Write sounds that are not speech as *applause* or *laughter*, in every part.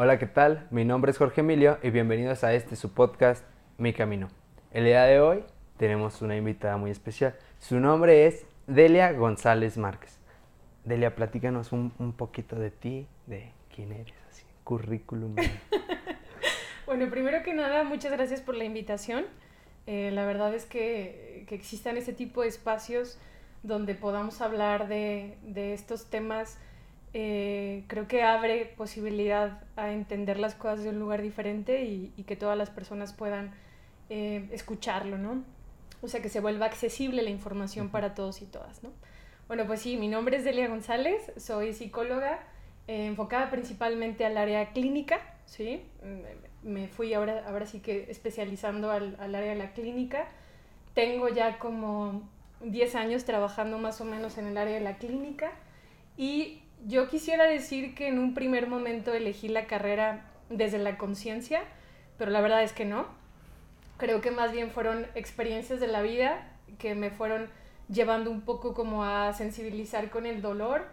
Hola, ¿qué tal? Mi nombre es Jorge Emilio y bienvenidos a este su podcast Mi Camino. El día de hoy tenemos una invitada muy especial. Su nombre es Delia González Márquez. Delia, platícanos un, un poquito de ti, de quién eres, así, currículum. *laughs* bueno, primero que nada, muchas gracias por la invitación. Eh, la verdad es que, que existan ese tipo de espacios donde podamos hablar de, de estos temas eh, creo que abre posibilidad a entender las cosas de un lugar diferente y, que todas las personas puedan eh, escucharlo, ¿no? O sea, que se vuelva accesible la información para todos y todas, ¿no? Bueno, pues sí, mi nombre es Delia González, soy psicóloga eh, enfocada principalmente al área clínica, ¿sí? Mm, me fui ahora, ahora sí que especializando al, al área de la clínica. Tengo ya como 10 años trabajando más o menos en el área de la clínica y yo quisiera decir que en un primer momento elegí la carrera desde la conciencia, pero la verdad es que no. Creo que más bien fueron experiencias de la vida que me fueron llevando un poco como a sensibilizar con el dolor.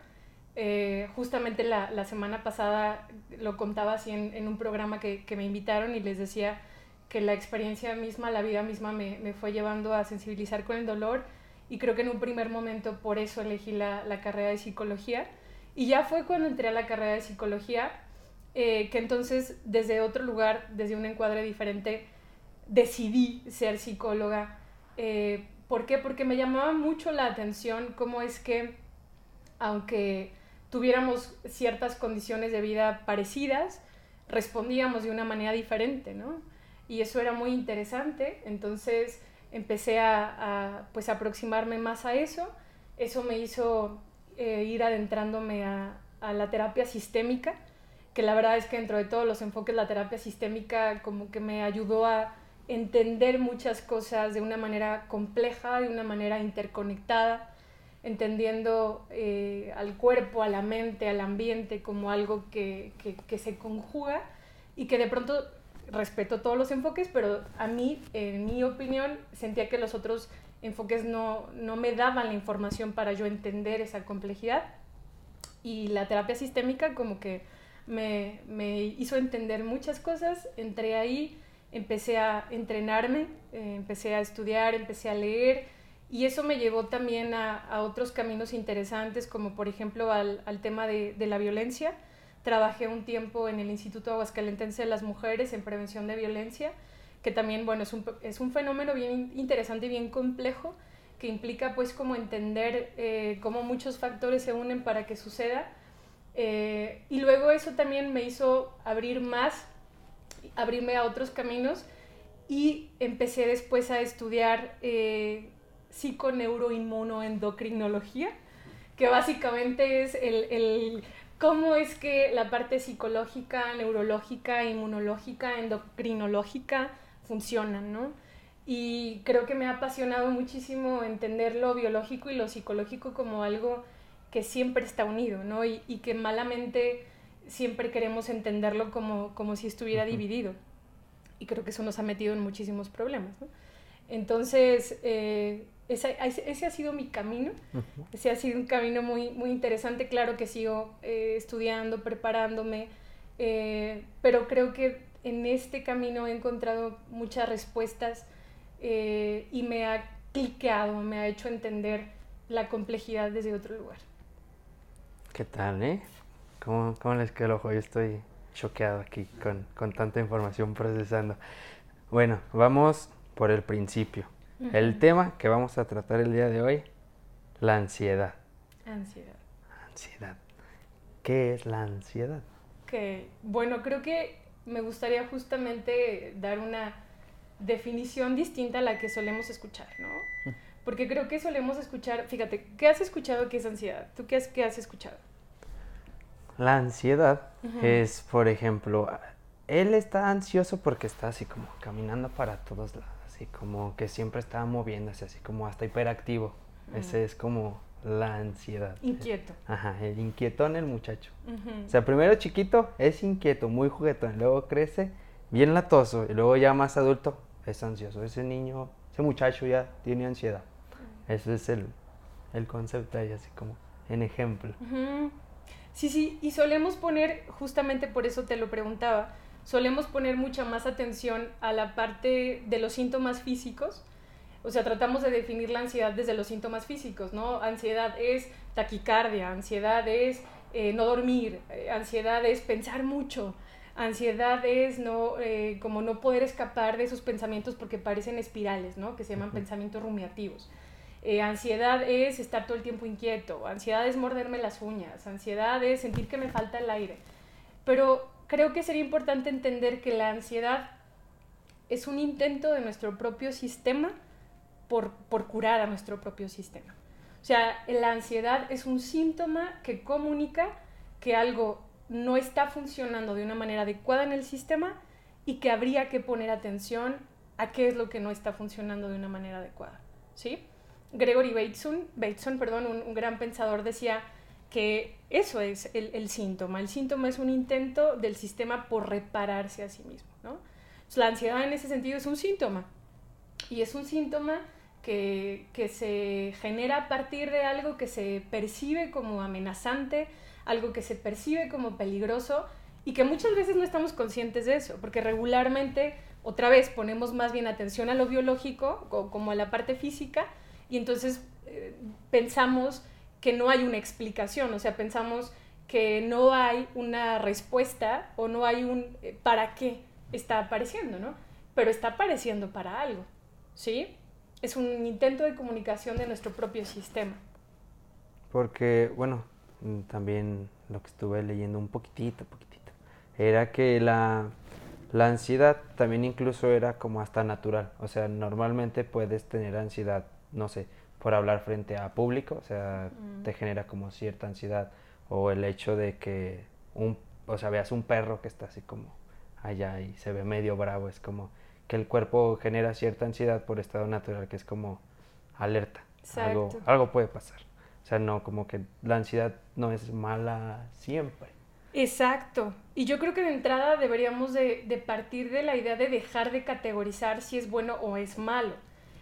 Eh, justamente la, la, semana pasada lo contaba así en, en un programa que, que, me invitaron y les decía que la experiencia misma, la vida misma me, me, fue llevando a sensibilizar con el dolor y creo que en un primer momento por eso elegí la, la carrera de psicología y ya fue cuando entré a la carrera de psicología, eh, que entonces desde otro lugar, desde un encuadre diferente, decidí ser psicóloga. Eh, ¿Por qué? Porque me llamaba mucho la atención cómo es que, aunque tuviéramos ciertas condiciones de vida parecidas, respondíamos de una manera diferente, ¿no? Y eso era muy interesante, entonces empecé a, a pues, aproximarme más a eso. Eso me hizo eh, ir adentrándome a, la terapia sistémica, que la verdad es que dentro de todos los enfoques la terapia sistémica como que me ayudó a entender muchas cosas de una manera compleja, de una manera interconectada, entendiendo eh, al cuerpo, a la mente, al ambiente como algo que, que se conjuga y que de pronto respeto todos los enfoques, pero a mí, en mi opinión, sentía que los otros enfoques no, no me daban la información para yo entender esa complejidad. Y la terapia sistémica como que me, me hizo entender muchas cosas. Entré ahí, empecé a entrenarme, eh, empecé a estudiar, empecé a leer. Y eso me llevó también a, a otros caminos interesantes, como por ejemplo al, al tema de, de, la violencia. Trabajé un tiempo en el Instituto Aguascalentense de las Mujeres en prevención de violencia que también, bueno, es un, es un fenómeno bien interesante y bien complejo que implica pues como entender eh, cómo muchos factores se unen para que suceda. Eh, y luego eso también me hizo abrir más, abrirme a otros caminos y empecé después a estudiar eh, psiconeuroinmunoendocrinología, que básicamente es el, el, cómo es que la parte psicológica, neurológica, inmunológica, endocrinológica, funcionan, ¿no? Y creo que me ha apasionado muchísimo entender lo biológico y lo psicológico como algo que siempre está unido, ¿no? Y, y que malamente siempre queremos entenderlo como, como si estuviera dividido. Y creo que eso nos ha metido en muchísimos problemas, ¿no? Entonces, eh, ese, ese, ha sido mi camino, uh -huh. ese ha sido un camino muy, muy interesante, claro que sigo eh, estudiando, preparándome, eh, pero creo que en este camino he encontrado muchas respuestas eh, y me ha cliqueado, me ha hecho entender la complejidad desde otro lugar. ¿Qué tal, eh? ¿Cómo, cómo les quedó el ojo? Yo estoy choqueado aquí con, con tanta información procesando. Bueno, vamos por el principio. Uh -huh. El tema que vamos a tratar el día de hoy, la ansiedad. Ansiedad. Ansiedad. ¿Qué es la ansiedad? Que, bueno, creo que me gustaría justamente dar una definición distinta a la que solemos escuchar, ¿no? Porque creo que solemos escuchar, fíjate, ¿qué has escuchado que es ansiedad? ¿Tú qué has, qué has escuchado? La ansiedad uh -huh. es, por ejemplo, él está ansioso porque está así como caminando para todos lados, así como que siempre está moviéndose, así como hasta hiperactivo. Uh -huh. Ese es como la ansiedad. Inquieto. Ajá, el inquietón el muchacho. Uh -huh. O sea, primero chiquito es inquieto, muy juguetón, luego crece bien latoso y luego ya más adulto es ansioso. Ese niño, ese muchacho ya tiene ansiedad. Uh -huh. Ese es el, el concepto ahí, así como en ejemplo. Uh -huh. Sí, sí, y solemos poner, justamente por eso te lo preguntaba, solemos poner mucha más atención a la parte de los síntomas físicos. O sea, tratamos de definir la ansiedad desde los síntomas físicos, ¿no? Ansiedad es taquicardia, ansiedad es eh, no dormir, eh, ansiedad es pensar mucho, ansiedad es no, eh, como no poder escapar de esos pensamientos porque parecen espirales, ¿no? Que se llaman pensamientos rumiativos. ansiedad es estar todo el tiempo inquieto, ansiedad es morderme las uñas, ansiedad es sentir que me falta el aire. Pero creo que sería importante entender que la ansiedad es un intento de nuestro propio sistema por, por curar a nuestro propio sistema. O sea, la ansiedad es un síntoma que comunica que algo no está funcionando de una manera adecuada en el sistema y que habría que poner atención a qué es lo que no está funcionando de una manera adecuada. ¿sí? Gregory Bateson, Bateson perdón, un, gran pensador, decía que eso es el, síntoma. El síntoma es un intento del sistema por repararse a sí mismo. ¿no? la ansiedad en ese sentido es un síntoma. Y es un síntoma que, se genera a partir de algo que se percibe como amenazante, algo que se percibe como peligroso y que muchas veces no estamos conscientes de eso, porque regularmente otra vez ponemos más bien atención a lo biológico como a la parte física y entonces eh, pensamos que no hay una explicación, o sea, pensamos que no hay una respuesta o no hay un eh, para qué está apareciendo, ¿no? Pero está apareciendo para algo, ¿sí? Es un intento de comunicación de nuestro propio sistema. Porque, bueno, mm, también lo que estuve leyendo un poquitito, poquitito, era que la, la ansiedad también incluso era como hasta natural. O sea, normalmente puedes tener ansiedad, no sé, por hablar frente a público, o sea, mm. te genera como cierta ansiedad. O el hecho de que un, o sea, veas un perro que está así como allá y se ve medio bravo, es como, que el cuerpo genera cierta ansiedad por estado natural, que es como alerta. Algo, algo puede pasar. O sea, no, como que la ansiedad no es mala siempre. Exacto. Y yo creo que de entrada deberíamos de, de, partir de la idea de dejar de categorizar si es bueno o es malo,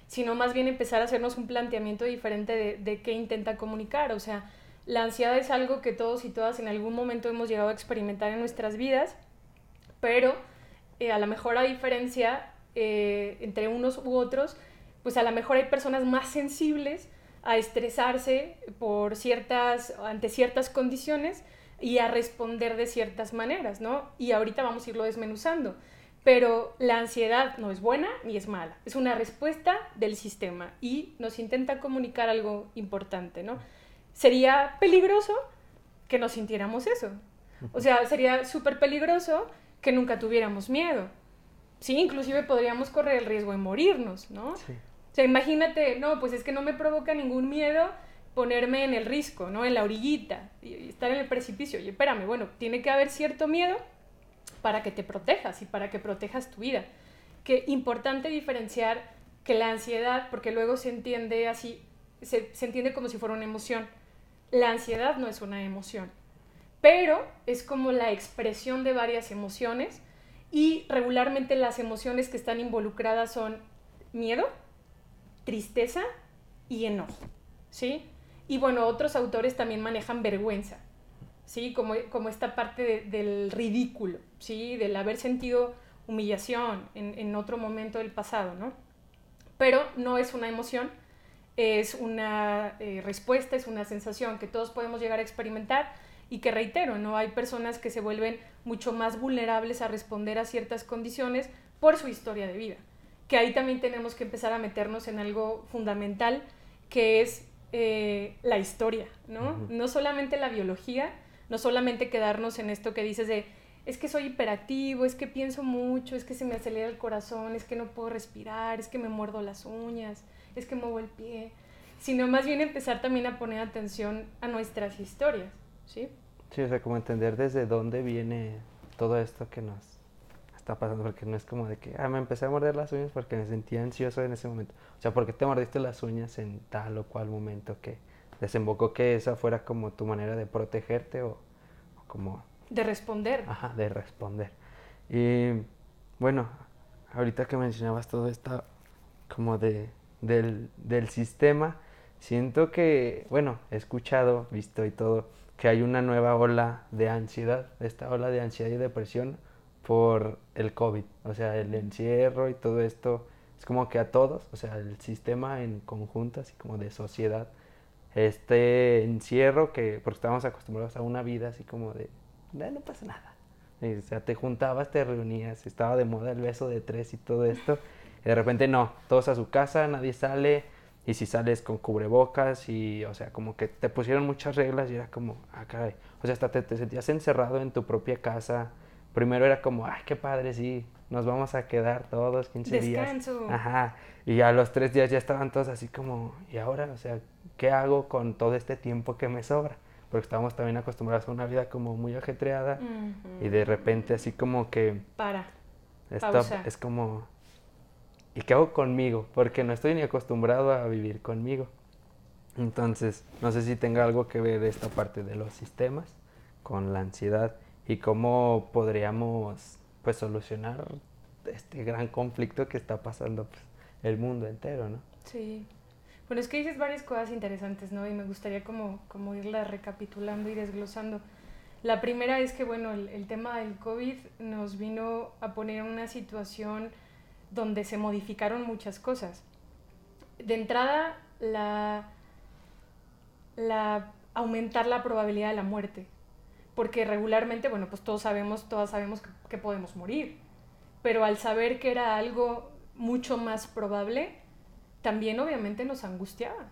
sino más bien empezar a hacernos un planteamiento diferente de, de qué intenta comunicar. O sea, la ansiedad es algo que todos y todas en algún momento hemos llegado a experimentar en nuestras vidas, pero eh, a lo mejor a diferencia eh, entre unos u otros, pues a lo mejor hay personas más sensibles a estresarse por ciertas, ante ciertas condiciones y a responder de ciertas maneras, ¿no? Y ahorita vamos a irlo desmenuzando. Pero la ansiedad no es buena ni es mala, es una respuesta del sistema y nos intenta comunicar algo importante, ¿no? Sería peligroso que nos sintiéramos eso. O sea, sería súper peligroso que nunca tuviéramos miedo, sí, inclusive podríamos correr el riesgo de morirnos, ¿no? Sí. O sea, imagínate, no, pues es que no me provoca ningún miedo ponerme en el risco, ¿no? En la orillita y estar en el precipicio. Y espérame, bueno, tiene que haber cierto miedo para que te protejas y para que protejas tu vida. Que importante diferenciar que la ansiedad, porque luego se entiende así, se, se entiende como si fuera una emoción. La ansiedad no es una emoción, pero es como la expresión de varias emociones y regularmente las emociones que están involucradas son miedo, tristeza y enojo, ¿sí? Y bueno, otros autores también manejan vergüenza, ¿sí? Como, como esta parte del ridículo, ¿sí? Del haber sentido humillación en, otro momento del pasado, ¿no? Pero no es una emoción, es una eh, respuesta, es una sensación que todos podemos llegar a experimentar y que reitero, ¿no? Hay personas que se vuelven mucho más vulnerables a responder a ciertas condiciones por su historia de vida. Que ahí también tenemos que empezar a meternos en algo fundamental, que es eh, la historia, ¿no? No solamente la biología, no solamente quedarnos en esto que dices de, es que soy hiperactivo, es que pienso mucho, es que se me acelera el corazón, es que no puedo respirar, es que me muerdo las uñas, es que muevo el pie, sino más bien empezar también a poner atención a nuestras historias, ¿sí? Sí, o sea, como entender desde dónde viene todo esto que nos está pasando, porque no es como de que, ah, me empecé a morder las uñas porque me sentía ansioso en ese momento. O sea, porque te mordiste las uñas en tal o cual momento que desembocó que esa fuera como tu manera de protegerte o, como... De responder. Ajá, de responder. Y bueno, ahorita que mencionabas todo esto como de, del, del sistema, siento que, bueno, he escuchado, visto y todo, que hay una nueva ola de ansiedad, esta ola de ansiedad y depresión por el COVID, o sea, el encierro y todo esto, es como que a todos, o sea, el sistema en conjunto, así como de sociedad, este encierro que, porque estábamos acostumbrados a una vida así como de, no pasa nada. o sea, te juntabas, te reunías, estaba de moda el beso de tres y todo esto, y de repente no, todos a su casa, nadie sale, y si sales con cubrebocas y, o sea, como que te pusieron muchas reglas y era como, ah, caray, o sea, hasta te, te sentías encerrado en tu propia casa. Primero era como, ay, qué padre, sí, nos vamos a quedar todos 15 Descanso. días. Ajá. Y a los tres días ya estaban todos así como, ¿y ahora? O sea, ¿qué hago con todo este tiempo que me sobra? Porque estábamos también acostumbrados a una vida como muy ajetreada y de repente así como que... Para. Stop, es como, ¿y qué hago conmigo? Porque no estoy ni acostumbrado a vivir conmigo. Entonces, no sé si tenga algo que ver esta parte de los sistemas con la ansiedad y cómo podríamos pues solucionar este gran conflicto que está pasando pues, el mundo entero, ¿no? Sí. Bueno, es que dices varias cosas interesantes, ¿no? Y me gustaría como, como irla recapitulando y desglosando. La primera es que, bueno, el, el tema del COVID nos vino a poner en una situación donde se modificaron muchas cosas. De entrada, la, aumentar la probabilidad de la muerte, porque regularmente, bueno, pues todos sabemos, todas sabemos que, podemos morir, pero al saber que era algo mucho más probable, también obviamente nos angustiaba,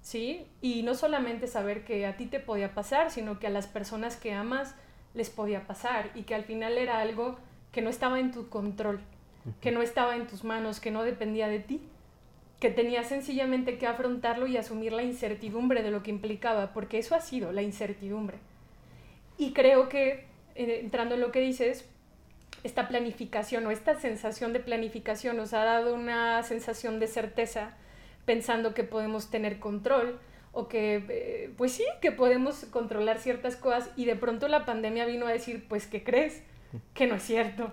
¿sí? Y no solamente saber que a ti te podía pasar, sino que a las personas que amas les podía pasar y que al final era algo que no estaba en tu control que no estaba en tus manos, que no dependía de ti, que tenías sencillamente que afrontarlo y asumir la incertidumbre de lo que implicaba, porque eso ha sido la incertidumbre. Y creo que, eh, entrando en lo que dices, esta planificación o esta sensación de planificación nos ha dado una sensación de certeza pensando que podemos tener control o que, eh, pues sí, que podemos controlar ciertas cosas y de pronto la pandemia vino a decir, pues, ¿qué crees? Que no es cierto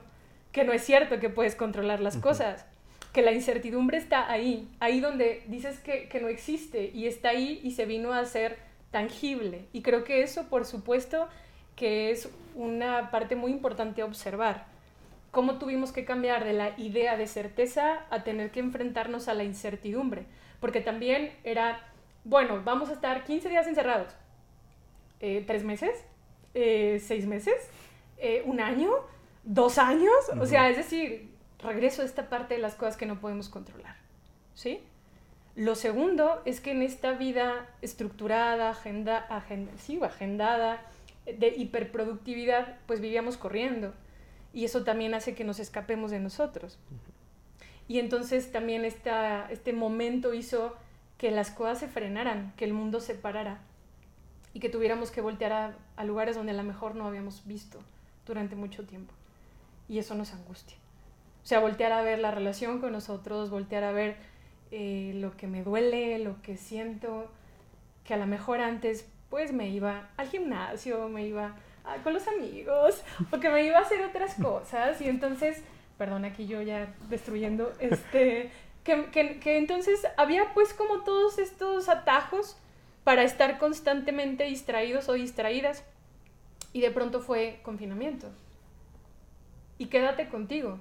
que no es cierto que puedes controlar las cosas, que la incertidumbre está ahí, ahí donde dices que, que, no existe y está ahí y se vino a ser tangible. Y creo que eso, por supuesto, que es una parte muy importante a observar. Cómo tuvimos que cambiar de la idea de certeza a tener que enfrentarnos a la incertidumbre. Porque también era, bueno, vamos a estar 15 días encerrados. Eh, ¿Tres meses? Eh, ¿Seis meses? Eh, ¿Un año? Dos años. O sea, es decir, regreso a esta parte de las cosas que no podemos controlar. ¿Sí? Lo segundo es que en esta vida estructurada, agenda, agenda, sí, agendada, de hiperproductividad, pues vivíamos corriendo. Y eso también hace que nos escapemos de nosotros. Y entonces también esta, este momento hizo que las cosas se frenaran, que el mundo se parara y que tuviéramos que voltear a, a lugares donde a lo mejor no habíamos visto durante mucho tiempo y eso nos angustia. O sea, voltear a ver la relación con nosotros, voltear a ver eh, lo que me duele, lo que siento, que a lo mejor antes pues me iba al gimnasio, me iba con los amigos, porque me iba a hacer otras cosas y entonces, perdón, aquí yo ya destruyendo, este, que, que, que entonces había pues como todos estos atajos para estar constantemente distraídos o distraídas y de pronto fue confinamiento y quédate contigo.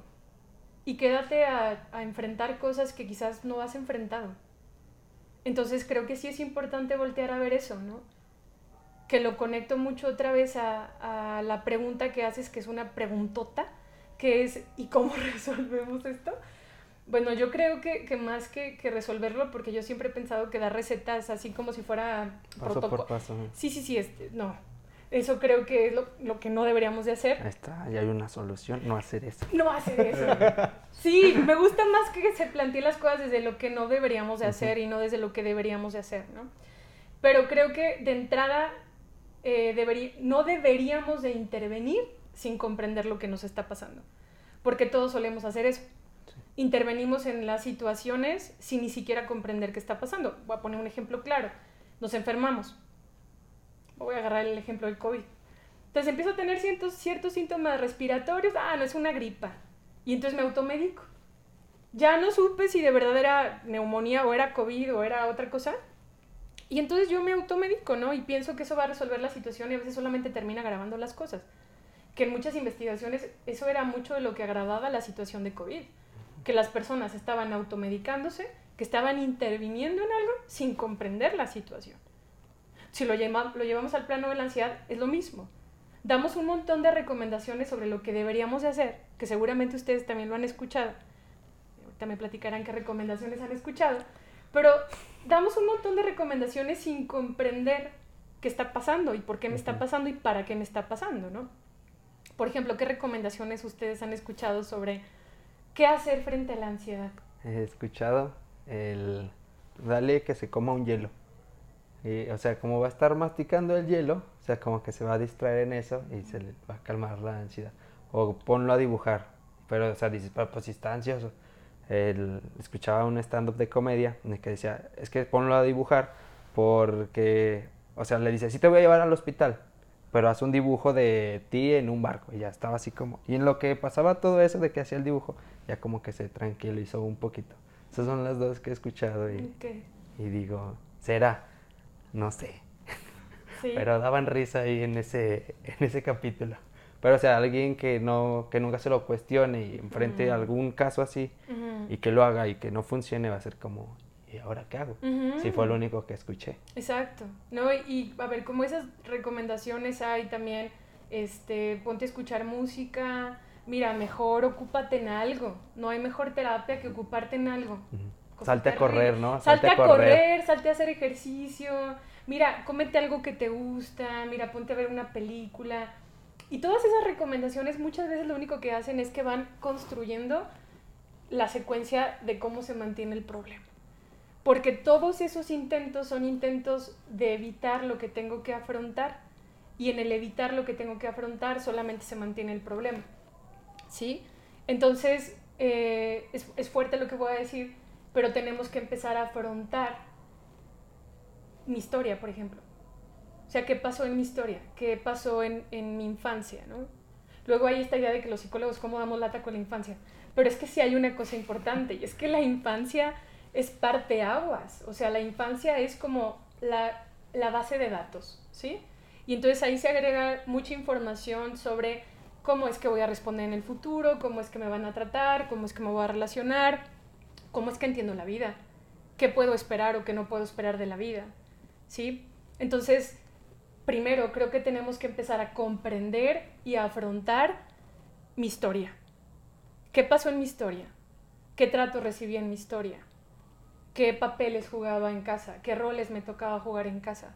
Y quédate a, enfrentar cosas que quizás no has enfrentado. Entonces creo que sí es importante voltear a ver eso, ¿no? Que lo conecto mucho otra vez a, la pregunta que haces, que es una preguntota, que es ¿y cómo *laughs* resolvemos esto? Bueno, yo creo que, más que, resolverlo, porque yo siempre he pensado que dar recetas así como si fuera paso por paso. Sí, sí, sí, este, no, eso creo que es lo, que no deberíamos de hacer. Ahí está, ya hay una solución, no hacer eso. No hacer eso. Sí, me gusta más que se planteen las cosas desde lo que no deberíamos de hacer y no desde lo que deberíamos de hacer, ¿no? Pero creo que de entrada eh, no deberíamos de intervenir sin comprender lo que nos está pasando, porque todos solemos hacer eso. Intervenimos en las situaciones sin ni siquiera comprender qué está pasando. Voy a poner un ejemplo claro. Nos enfermamos voy a agarrar el ejemplo del COVID. Entonces empiezo a tener ciertos, síntomas respiratorios, ah, no es una gripa. Y entonces me automedico. Ya no supe si de verdad era neumonía o era COVID o era otra cosa. Y entonces yo me automedico, ¿no? Y pienso que eso va a resolver la situación y a veces solamente termina agravando las cosas. Que en muchas investigaciones eso era mucho de lo que agravaba la situación de COVID. Que las personas estaban automedicándose, que estaban interviniendo en algo sin comprender la situación. Si lo, lo llevamos al plano de la ansiedad, es lo mismo. Damos un montón de recomendaciones sobre lo que deberíamos de hacer, que seguramente ustedes también lo han escuchado. Ahorita me platicarán qué recomendaciones han escuchado. Pero damos un montón de recomendaciones sin comprender qué está pasando y por qué me está pasando y para qué me está pasando, ¿no? Por ejemplo, ¿qué recomendaciones ustedes han escuchado sobre qué hacer frente a la ansiedad? He escuchado el dale que se coma un hielo. O sea, como va a estar masticando el hielo, o sea, como que se va a distraer en eso y se le va a calmar la ansiedad. O ponlo a dibujar. Pero, o sea, dices, pues si está ansioso, escuchaba un stand-up de comedia en el que decía, es que ponlo a dibujar porque, o sea, le dice, sí te voy a llevar al hospital, pero haz un dibujo de ti en un barco. Y ya estaba así como, y en lo que pasaba todo eso de que hacía el dibujo, ya como que se tranquilizó un poquito. Esas son las dos que he escuchado y, y digo, será, no sé. pero daban risa ahí en ese, en ese capítulo. Pero, o sea, alguien que, no, que nunca se lo cuestione y enfrente a algún caso así y que lo haga y que no funcione, va a ser como, ¿y ahora qué hago? Si fue lo único que escuché. Exacto. ¿No? Y, a ver, como esas recomendaciones hay también, este, ponte a escuchar música, mira, mejor ocúpate en algo. No hay mejor terapia que ocuparte en algo. Salte a correr, ¿no? Salte, a correr, salte a hacer ejercicio. Mira, cómete algo que te gusta, mira, ponte a ver una película y todas esas recomendaciones muchas veces lo único que hacen es que van construyendo la secuencia de cómo se mantiene el problema. Porque todos esos intentos son intentos de evitar lo que tengo que afrontar y en el evitar lo que tengo que afrontar solamente se mantiene el problema. ¿Sí? Entonces, eh, es, es fuerte lo que voy a decir, pero tenemos que empezar a afrontar mi historia, por ejemplo. O sea, ¿qué pasó en mi historia? ¿Qué pasó en, mi infancia? ¿no? Luego hay esta idea de que los psicólogos, ¿cómo damos lata con la infancia? Pero es que sí hay una cosa importante, y es que la infancia es parte aguas. O sea, la infancia es como la, la base de datos, ¿sí? Y entonces ahí se agrega mucha información sobre cómo es que voy a responder en el futuro, cómo es que me van a tratar, cómo es que me voy a relacionar, cómo es que entiendo la vida, qué puedo esperar o qué no puedo esperar de la vida, ¿sí? Entonces, primero creo que tenemos que empezar a comprender y a afrontar mi historia. ¿Qué pasó en mi historia? ¿Qué trato recibí en mi historia? ¿Qué papeles jugaba en casa? ¿Qué roles me tocaba jugar en casa?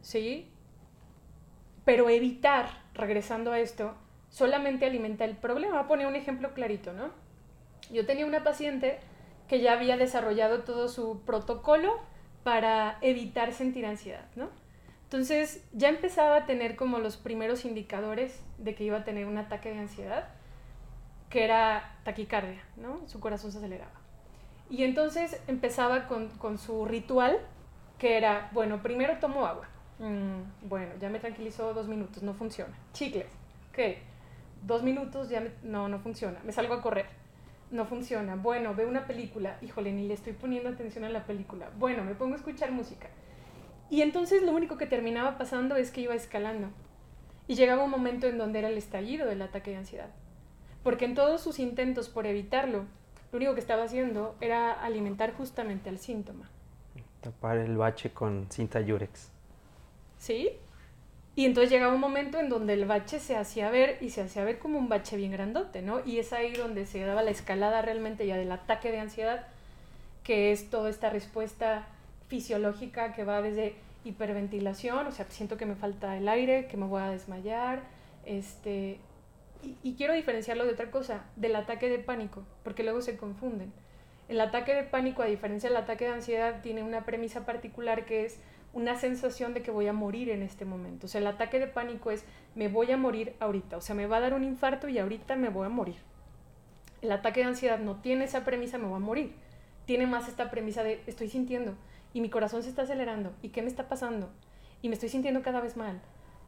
¿Sí? Pero evitar, regresando a esto, solamente alimenta el problema. Voy a poner un ejemplo clarito, ¿no? Yo tenía una paciente que ya había desarrollado todo su protocolo para evitar sentir ansiedad, ¿no? Entonces ya empezaba a tener como los primeros indicadores de que iba a tener un ataque de ansiedad, que era taquicardia, ¿no? Su corazón se aceleraba. Y entonces empezaba con, su ritual, que era, bueno, primero tomo agua. Mm, bueno, ya me tranquilizó dos minutos, no funciona. Chicles, ¿qué? Dos minutos, ya no, no funciona. Me salgo a correr, no funciona. Bueno, veo una película, híjole, ni le estoy poniendo atención a la película. Bueno, me pongo a escuchar música y entonces lo único que terminaba pasando es que iba escalando. Y llegaba un momento en donde era el estallido del ataque de ansiedad. Porque en todos sus intentos por evitarlo, lo único que estaba haciendo era alimentar justamente al síntoma. Tapar el bache con cinta yurex. ¿Sí? Y entonces llegaba un momento en donde el bache se hacía ver y se hacía ver como un bache bien grandote, ¿no? Y es ahí donde se daba la escalada realmente ya del ataque de ansiedad, que es toda esta respuesta fisiológica que va desde hiperventilación, o sea, siento que me falta el aire, que me voy a desmayar, este, y, quiero diferenciarlo de otra cosa, del ataque de pánico, porque luego se confunden. El ataque de pánico, a diferencia del ataque de ansiedad, tiene una premisa particular que es una sensación de que voy a morir en este momento. O sea, el ataque de pánico es me voy a morir ahorita, o sea, me va a dar un infarto y ahorita me voy a morir. El ataque de ansiedad no tiene esa premisa, me voy a morir. Tiene más esta premisa de estoy sintiendo, y mi corazón se está acelerando y qué me está pasando y me estoy sintiendo cada vez mal,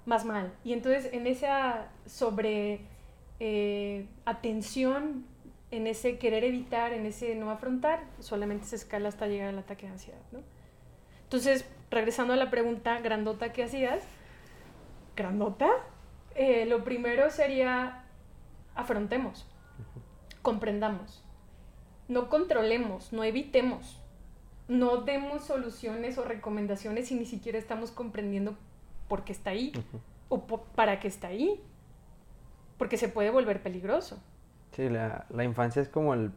más mal. Y entonces en esa sobre eh, atención, en ese querer evitar, en ese no afrontar, solamente se escala hasta llegar al ataque de ansiedad. ¿no? Entonces, regresando a la pregunta grandota que hacías, ¿grandota? Eh, lo primero sería afrontemos, comprendamos, no controlemos, no evitemos, no demos soluciones o recomendaciones si ni siquiera estamos comprendiendo por qué está ahí o para qué está ahí, porque se puede volver peligroso. Sí, la, la infancia es como el,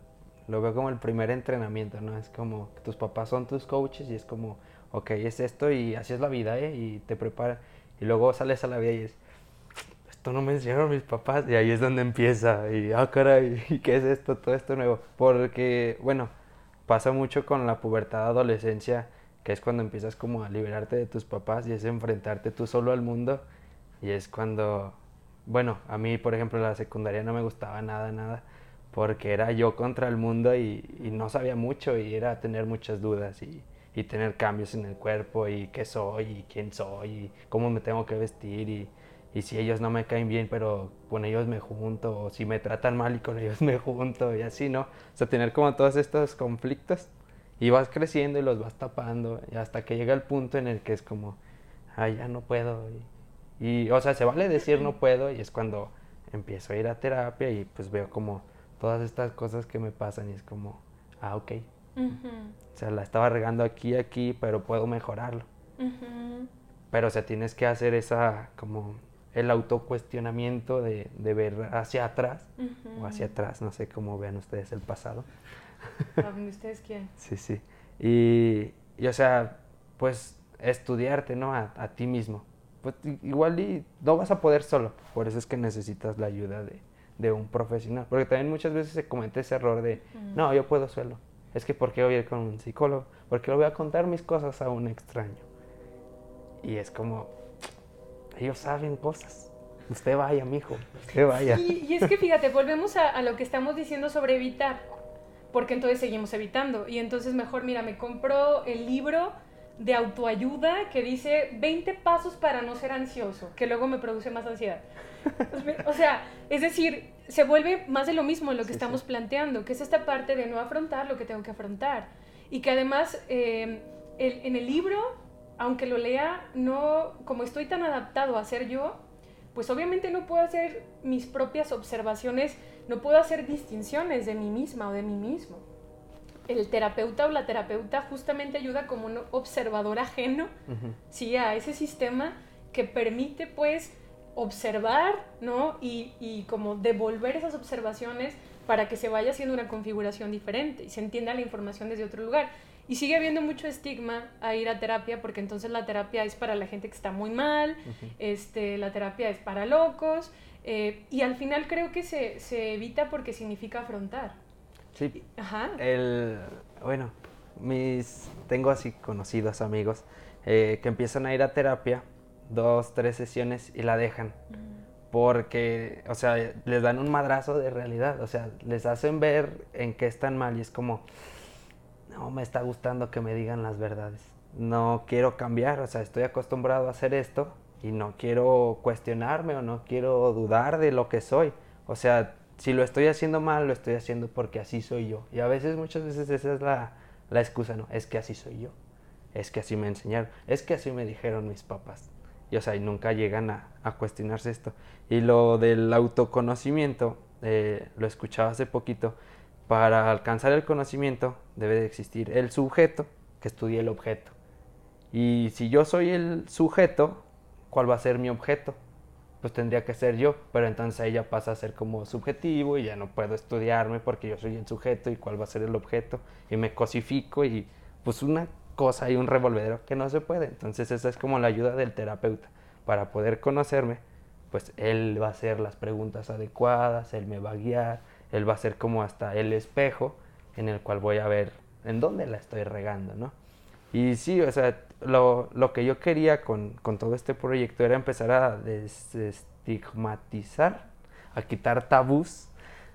lo veo como el primer entrenamiento, ¿no? Es como tus papás son tus coaches y es como, ok, es esto y así es la vida, ¿eh? Y te prepara. Y luego sales a la vida y es, esto no me enseñaron mis papás. Y ahí es donde empieza. Y, ah, caray, *laughs* ¿qué es esto? Todo esto nuevo. Porque, bueno, pasa mucho con la pubertad, adolescencia, que es cuando empiezas como a liberarte de tus papás y es enfrentarte tú solo al mundo. Y es cuando bueno, a mí, por ejemplo, la secundaria no me gustaba nada, nada, porque era yo contra el mundo y, no sabía mucho y era tener muchas dudas y, tener cambios en el cuerpo y qué soy y quién soy y cómo me tengo que vestir y, si ellos no me caen bien, pero con ellos me junto, o si me tratan mal y con ellos me junto y así, ¿no? O sea, tener como todos estos conflictos y vas creciendo y los vas tapando hasta que llega el punto en el que es como, ay, ya no puedo. O sea, se vale decir no puedo y es cuando empiezo a ir a terapia y pues veo como todas estas cosas que me pasan y es como, ah, ok. O sea, la estaba regando aquí, aquí, pero puedo mejorarlo. Pero, o sea, tienes que hacer esa, como, el autocuestionamiento de, de ver hacia atrás o hacia atrás, no sé cómo vean ustedes el pasado. Donde ustedes quieran. *laughs* sí, sí. Y, y, o sea, pues estudiarte, ¿no? A, a ti mismo pues igual y no vas a poder solo. Por eso es que necesitas la ayuda de, de un profesional. Porque también muchas veces se comete ese error de, no, yo puedo solo. Es que ¿por qué voy a ir con un psicólogo? Porque le voy a contar mis cosas a un extraño. Y es como, ellos saben cosas. Usted vaya, mijo, usted vaya. y es que fíjate, volvemos a, a lo que estamos diciendo sobre evitar. Porque entonces seguimos evitando. Y entonces mejor, mira, me compro el libro de autoayuda que dice 20 pasos para no ser ansioso, que luego me produce más ansiedad. *laughs* O sea, es decir, se vuelve más de lo mismo en lo que estamos planteando, que es esta parte de no afrontar lo que tengo que afrontar. Y que además eh, en el libro, aunque lo lea, no, como estoy tan adaptado a ser yo, pues obviamente no puedo hacer mis propias observaciones, no puedo hacer distinciones de mí misma o de mí mismo el terapeuta o la terapeuta justamente ayuda como un observador ajeno, ¿sí? A ese sistema que permite, pues, observar, ¿no? Y, y, como devolver esas observaciones para que se vaya haciendo una configuración diferente y se entienda la información desde otro lugar. Y sigue habiendo mucho estigma a ir a terapia porque entonces la terapia es para la gente que está muy mal, este, la terapia es para locos, eh, y al final creo que se, se evita porque significa afrontar. Sí. Ajá. El, bueno, mis, tengo así conocidos amigos eh, que empiezan a ir a terapia dos, tres sesiones y la dejan. Mm. Porque, o sea, les dan un madrazo de realidad, o sea, les hacen ver en qué están mal y es como, no me está gustando que me digan las verdades. No quiero cambiar, o sea, estoy acostumbrado a hacer esto y no quiero cuestionarme o no quiero dudar de lo que soy. O sea, si lo estoy haciendo mal, lo estoy haciendo porque así soy yo. Y a veces, muchas veces esa es la, excusa, ¿no? Es que así soy yo. Es que así me enseñaron. Es que así me dijeron mis papás. Y o sea, y nunca llegan a, cuestionarse esto. Y lo del autoconocimiento, eh, lo escuchaba hace poquito. Para alcanzar el conocimiento debe de existir el sujeto que estudie el objeto. Y si yo soy el sujeto, ¿cuál va a ser mi objeto? Pues tendría que ser yo, pero entonces ya pasa a ser como subjetivo y ya no puedo estudiarme porque yo soy el sujeto y cuál va a ser el objeto y me cosifico y pues una cosa y un revolvedero que no se puede. Entonces esa es como la ayuda del terapeuta para poder conocerme, pues él va a hacer las preguntas adecuadas, él me va a guiar, él va a ser como hasta el espejo en el cual voy a ver en dónde la estoy regando, ¿no? Y sí, o sea, lo, lo que yo quería con, con, todo este proyecto era empezar a desestigmatizar, a quitar tabús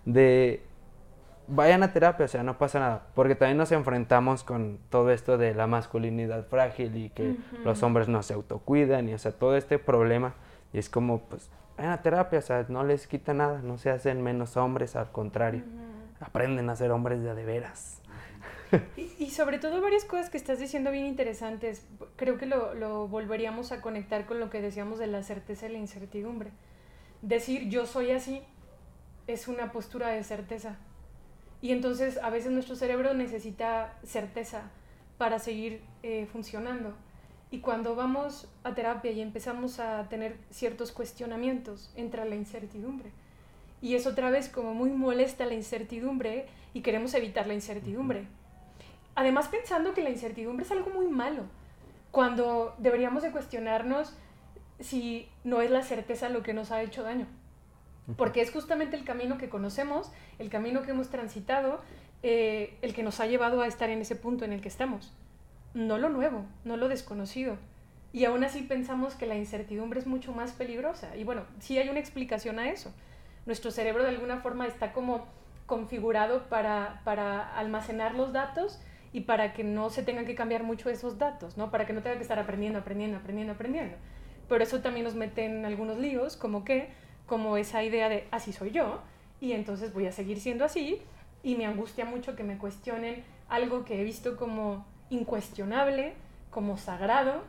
de vayan a terapia, o sea, no pasa nada, porque también nos enfrentamos con todo esto de la masculinidad frágil y que los hombres no se autocuidan y o sea, todo este problema. Y es como pues vayan a terapia, o sea, no les quita nada, no se hacen menos hombres, al contrario, aprenden a ser hombres de de veras. *laughs* y, sobre todo varias cosas que estás diciendo bien interesantes. Creo que lo, lo volveríamos a conectar con lo que decíamos de la certeza y la incertidumbre. Decir yo soy así es una postura de certeza. Y entonces a veces nuestro cerebro necesita certeza para seguir eh, funcionando. Y cuando vamos a terapia y empezamos a tener ciertos cuestionamientos, entra la incertidumbre. Y es otra vez como muy molesta la incertidumbre y queremos evitar la incertidumbre. Además pensando que la incertidumbre es algo muy malo, cuando deberíamos de cuestionarnos si no es la certeza lo que nos ha hecho daño. Porque es justamente el camino que conocemos, el camino que hemos transitado, eh, el que nos ha llevado a estar en ese punto en el que estamos. No lo nuevo, no lo desconocido. Y aún así pensamos que la incertidumbre es mucho más peligrosa. Y bueno, sí hay una explicación a eso. Nuestro cerebro de alguna forma está como configurado para, para almacenar los datos y para que no se tengan que cambiar mucho esos datos, ¿no? Para que no tenga que estar aprendiendo, aprendiendo, aprendiendo, aprendiendo. Pero eso también nos mete en algunos líos, como que como esa idea de así soy yo y entonces voy a seguir siendo así y me angustia mucho que me cuestionen algo que he visto como incuestionable, como sagrado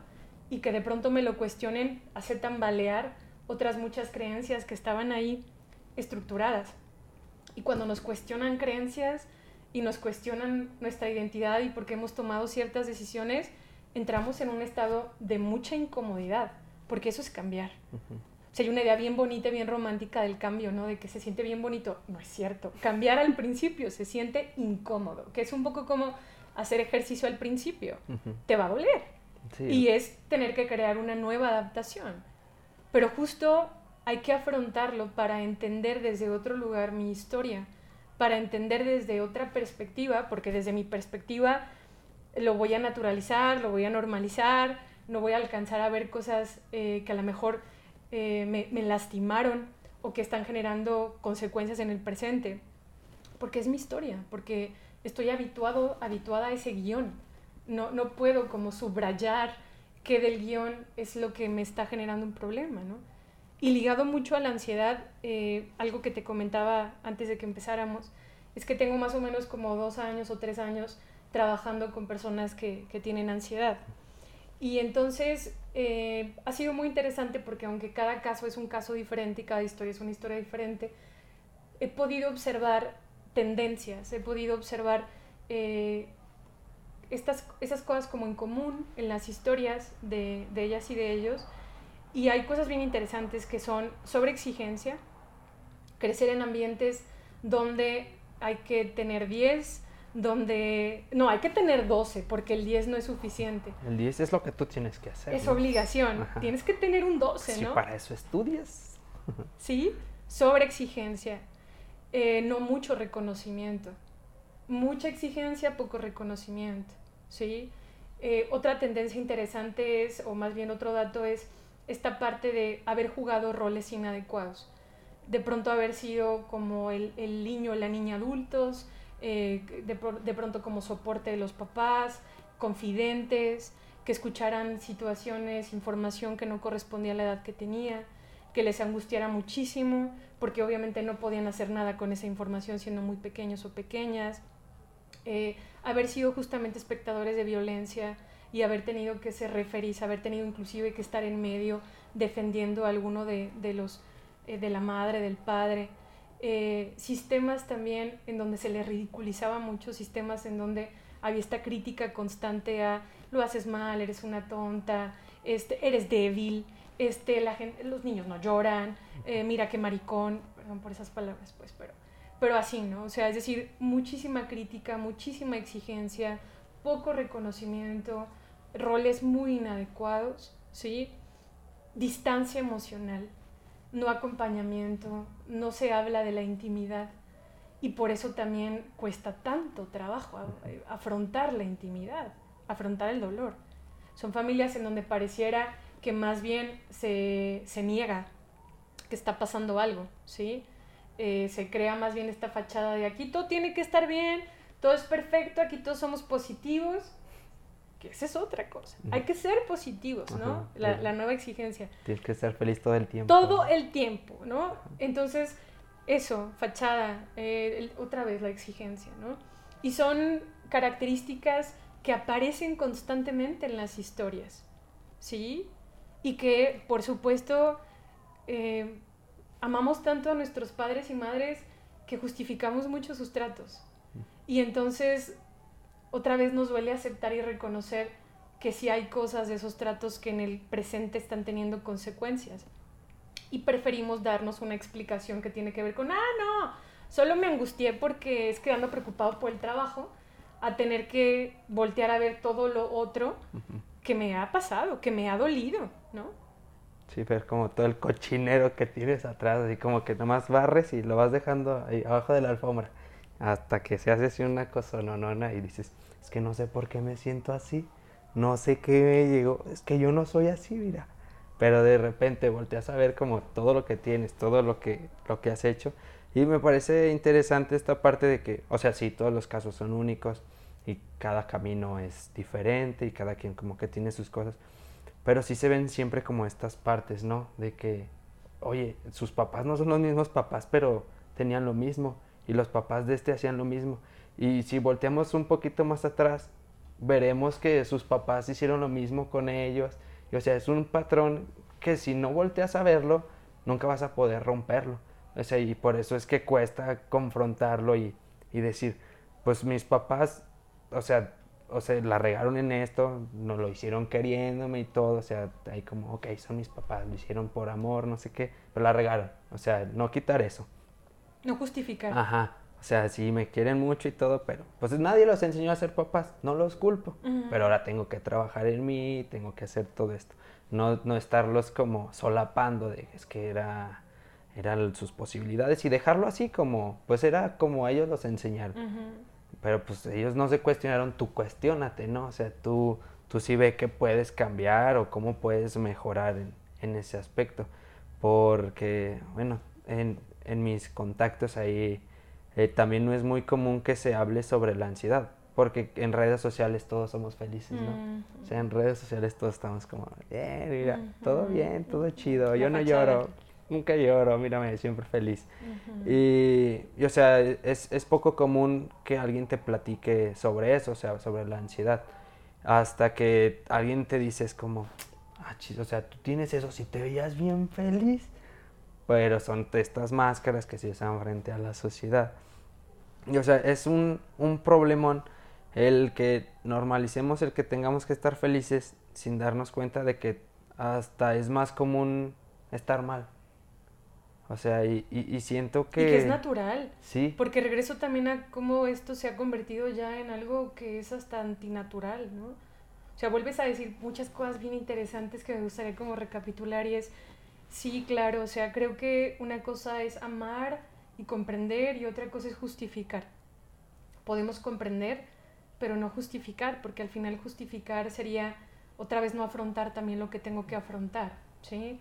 y que de pronto me lo cuestionen, hace tambalear otras muchas creencias que estaban ahí estructuradas. Y cuando nos cuestionan creencias y nos cuestionan nuestra identidad y por qué hemos tomado ciertas decisiones, entramos en un estado de mucha incomodidad, porque eso es cambiar. O sea, hay una idea bien bonita, bien romántica del cambio, ¿no? De que se siente bien bonito. No es cierto. Cambiar al principio se siente incómodo, que es un poco como hacer ejercicio al principio. Te va a doler. Y es tener que crear una nueva adaptación. Pero justo hay que afrontarlo para entender desde otro lugar mi historia, para entender desde otra perspectiva, porque desde mi perspectiva lo voy a naturalizar, lo voy a normalizar, no voy a alcanzar a ver cosas eh, que a lo mejor eh, me, lastimaron o que están generando consecuencias en el presente, porque es mi historia, porque estoy habituado, habituada a ese guion. No, no puedo como subrayar qué del guion es lo que me está generando un problema, ¿no? Y ligado mucho a la ansiedad, eh, algo que te comentaba antes de que empezáramos, es que tengo más o menos como dos años o tres años trabajando con personas que, que tienen ansiedad. Y entonces eh, ha sido muy interesante porque aunque cada caso es un caso diferente y cada historia es una historia diferente, he podido observar tendencias, he podido observar eh, estas, esas cosas como en común en las historias de, de, ellas y de ellos. Y hay cosas bien interesantes que son sobre exigencia, crecer en ambientes donde hay que tener 10, donde no, hay que tener 12 porque el 10 no es suficiente. El 10 es lo que tú tienes que hacer. Es obligación, tienes que tener un 12, si ¿no? para eso estudias. *laughs* sí, sobre exigencia, eh, no mucho reconocimiento. Mucha exigencia, poco reconocimiento, ¿sí? Eh, otra tendencia interesante es, o más bien otro dato es esta parte de haber jugado roles inadecuados. De pronto haber sido como el, el niño o la niña adultos, eh, de, pronto como soporte de los papás, confidentes, que escucharan situaciones, información que no correspondía a la edad que tenía, que les angustiara muchísimo, porque obviamente no podían hacer nada con esa información siendo muy pequeños o pequeñas, eh, haber sido justamente espectadores de violencia y haber tenido que ser referís, haber tenido inclusive que estar en medio defendiendo a alguno de, los, eh, de la madre, del padre, eh, sistemas también en donde se le ridiculizaba mucho, sistemas en donde había esta crítica constante a lo haces mal, eres una tonta, este, eres débil, este, la gente, los niños no lloran, eh, mira qué maricón, perdón por esas palabras, pues, pero, pero así, ¿no? O sea, es decir, muchísima crítica, muchísima exigencia, poco reconocimiento, roles muy inadecuados, ¿sí? Distancia emocional no acompañamiento, no se habla de la intimidad y por eso también cuesta tanto trabajo eh, afrontar la intimidad, afrontar el dolor. Son familias en donde pareciera que más bien se, niega que está pasando algo, ¿sí? Eh, se crea más bien esta fachada de aquí todo tiene que estar bien, todo es perfecto, aquí todos somos positivos que esa es otra cosa. Hay que ser positivos, ¿no? la, nueva exigencia. Tienes que ser feliz todo el tiempo. Todo el tiempo, ¿no? Entonces, eso, fachada, eh, otra vez la exigencia, ¿no? Y son características que aparecen constantemente en las historias, ¿sí? Y que, por supuesto, eh, amamos tanto a nuestros padres y madres que justificamos mucho sus tratos. Y entonces, otra vez nos duele aceptar y reconocer que sí hay cosas de esos tratos que en el presente están teniendo consecuencias. Y preferimos darnos una explicación que tiene que ver con, ah, no, solo me angustié porque es que ando preocupado por el trabajo, a tener que voltear a ver todo lo otro que me ha pasado, que me ha dolido, ¿no? Sí, ver como todo el cochinero que tienes atrás, así como que nomás barres y lo vas dejando ahí abajo de la alfombra, hasta que se hace así una cosa nonona y dices, es que no sé por qué me siento así, no sé qué me llegó, es que yo no soy así, mira. Pero de repente volteas a ver como todo lo que tienes, todo lo que, lo que has hecho. Y me parece interesante esta parte de que, o sea, sí, todos los casos son únicos y cada camino es diferente y cada quien como que tiene sus cosas. Pero sí se ven siempre como estas partes, ¿no? De que, oye, sus papás no son los mismos papás, pero tenían lo mismo. Y los papás de este hacían lo mismo. Y si volteamos un poquito más atrás, veremos que sus papás hicieron lo mismo con ellos. Y, o sea, es un patrón que si no volteas a verlo, nunca vas a poder romperlo. O sea, y por eso es que cuesta confrontarlo y, y decir, pues mis papás, o sea, o sea, la regaron en esto, no lo hicieron queriéndome y todo, o sea, ahí como, ok, son mis papás, lo hicieron por amor, no sé qué, pero la regaron, o sea, no quitar eso. No justificar. Ajá, o sea, sí me quieren mucho y todo, pero pues nadie los enseñó a ser papás, no los culpo. Pero ahora tengo que trabajar en mí, tengo que hacer todo esto. No, no estarlos como solapando de es que era eran sus posibilidades y dejarlo así como pues era como ellos los enseñaron. Pero pues ellos no se cuestionaron, tú cuestionate, ¿no? O sea, tú, tú sí ve que puedes cambiar o cómo puedes mejorar en, en ese aspecto. Porque, bueno, en, en mis contactos ahí eh, también no es muy común que se hable sobre la ansiedad, porque en redes sociales todos somos felices, ¿no? O sea, en redes sociales todos estamos como, bien, mira, todo bien, todo chido, yo no lloro, nunca lloro, mírame, siempre feliz. y, o sea, es, es, poco común que alguien te platique sobre eso, o sea, sobre la ansiedad, hasta que alguien te dice, es como, ah, chis, o sea, tú tienes eso, si te veías bien feliz, pero son estas máscaras que se usan frente a la sociedad. Y, o sea, es un, un problemón el que normalicemos el que tengamos que estar felices sin darnos cuenta de que hasta es más común estar mal. O sea, y, y, siento que... Y que es natural. Sí. Porque regreso también a cómo esto se ha convertido ya en algo que es hasta antinatural, ¿no? O sea, vuelves a decir muchas cosas bien interesantes que me gustaría como recapitular y es, sí, claro, o sea, creo que una cosa es amar y comprender y otra cosa es justificar. Podemos comprender, pero no justificar, porque al final justificar sería otra vez no afrontar también lo que tengo que afrontar, ¿sí?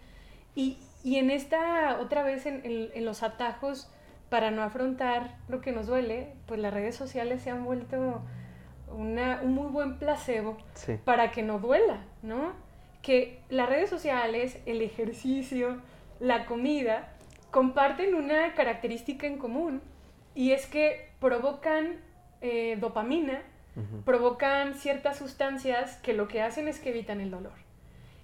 Y, y en esta, otra vez en, en, los atajos para no afrontar lo que nos duele, pues las redes sociales se han vuelto una, un muy buen placebo para que no duela, ¿no? Que las redes sociales, el ejercicio, la comida, comparten una característica en común y es que provocan eh, dopamina, provocan ciertas sustancias que lo que hacen es que evitan el dolor.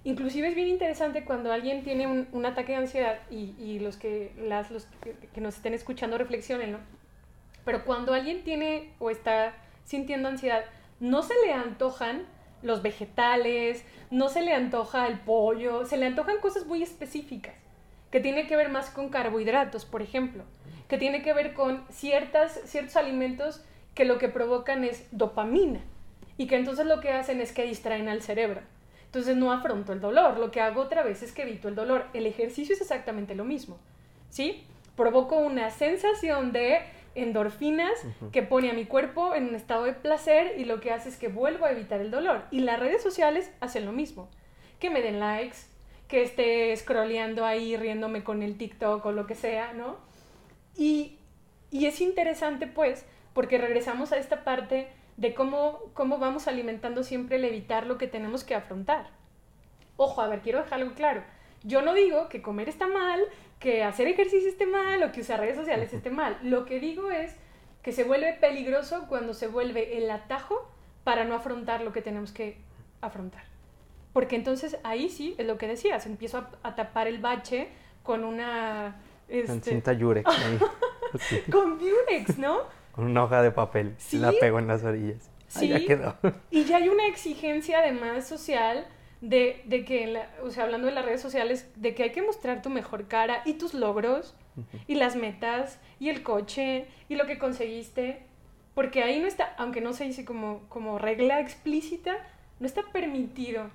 Inclusive es bien interesante cuando alguien tiene un, ataque de ansiedad y, los, que, las, los que, nos estén escuchando reflexionen, Pero cuando alguien tiene o está sintiendo ansiedad, no se le antojan los vegetales, no se le antoja el pollo, se le antojan cosas muy específicas que tiene que ver más con carbohidratos, por ejemplo, que tiene que ver con ciertas, ciertos alimentos que lo que provocan es dopamina y que entonces lo que hacen es que distraen al cerebro. Entonces no afronto el dolor, lo que hago otra vez es que evito el dolor. El ejercicio es exactamente lo mismo, ¿sí? Provoco una sensación de endorfinas que pone a mi cuerpo en un estado de placer y lo que hace es que vuelvo a evitar el dolor. Y las redes sociales hacen lo mismo, que me den likes, que esté scrolleando ahí riéndome con el TikTok o lo que sea, ¿no? Y, y es interesante pues porque regresamos a esta parte de cómo, cómo vamos alimentando siempre el evitar lo que tenemos que afrontar. Ojo, a ver, quiero dejar algo claro. Yo no digo que comer está mal, que hacer ejercicio esté mal o que usar redes sociales esté mal. Lo que digo es que se vuelve peligroso cuando se vuelve el atajo para no afrontar lo que tenemos que afrontar. Porque entonces ahí sí, es lo que decías, empiezo a, tapar el bache con una... Este... cinta yurex. *laughs* con yurex, ¿no? Con una hoja de papel. ¿Sí? La pego en las orillas. Sí. ya quedó. Y ya hay una exigencia además social de, de que, o sea, hablando de las redes sociales, de que hay que mostrar tu mejor cara y tus logros y las metas y el coche y lo que conseguiste. Porque ahí no está, aunque no se dice como, como regla explícita, no está permitido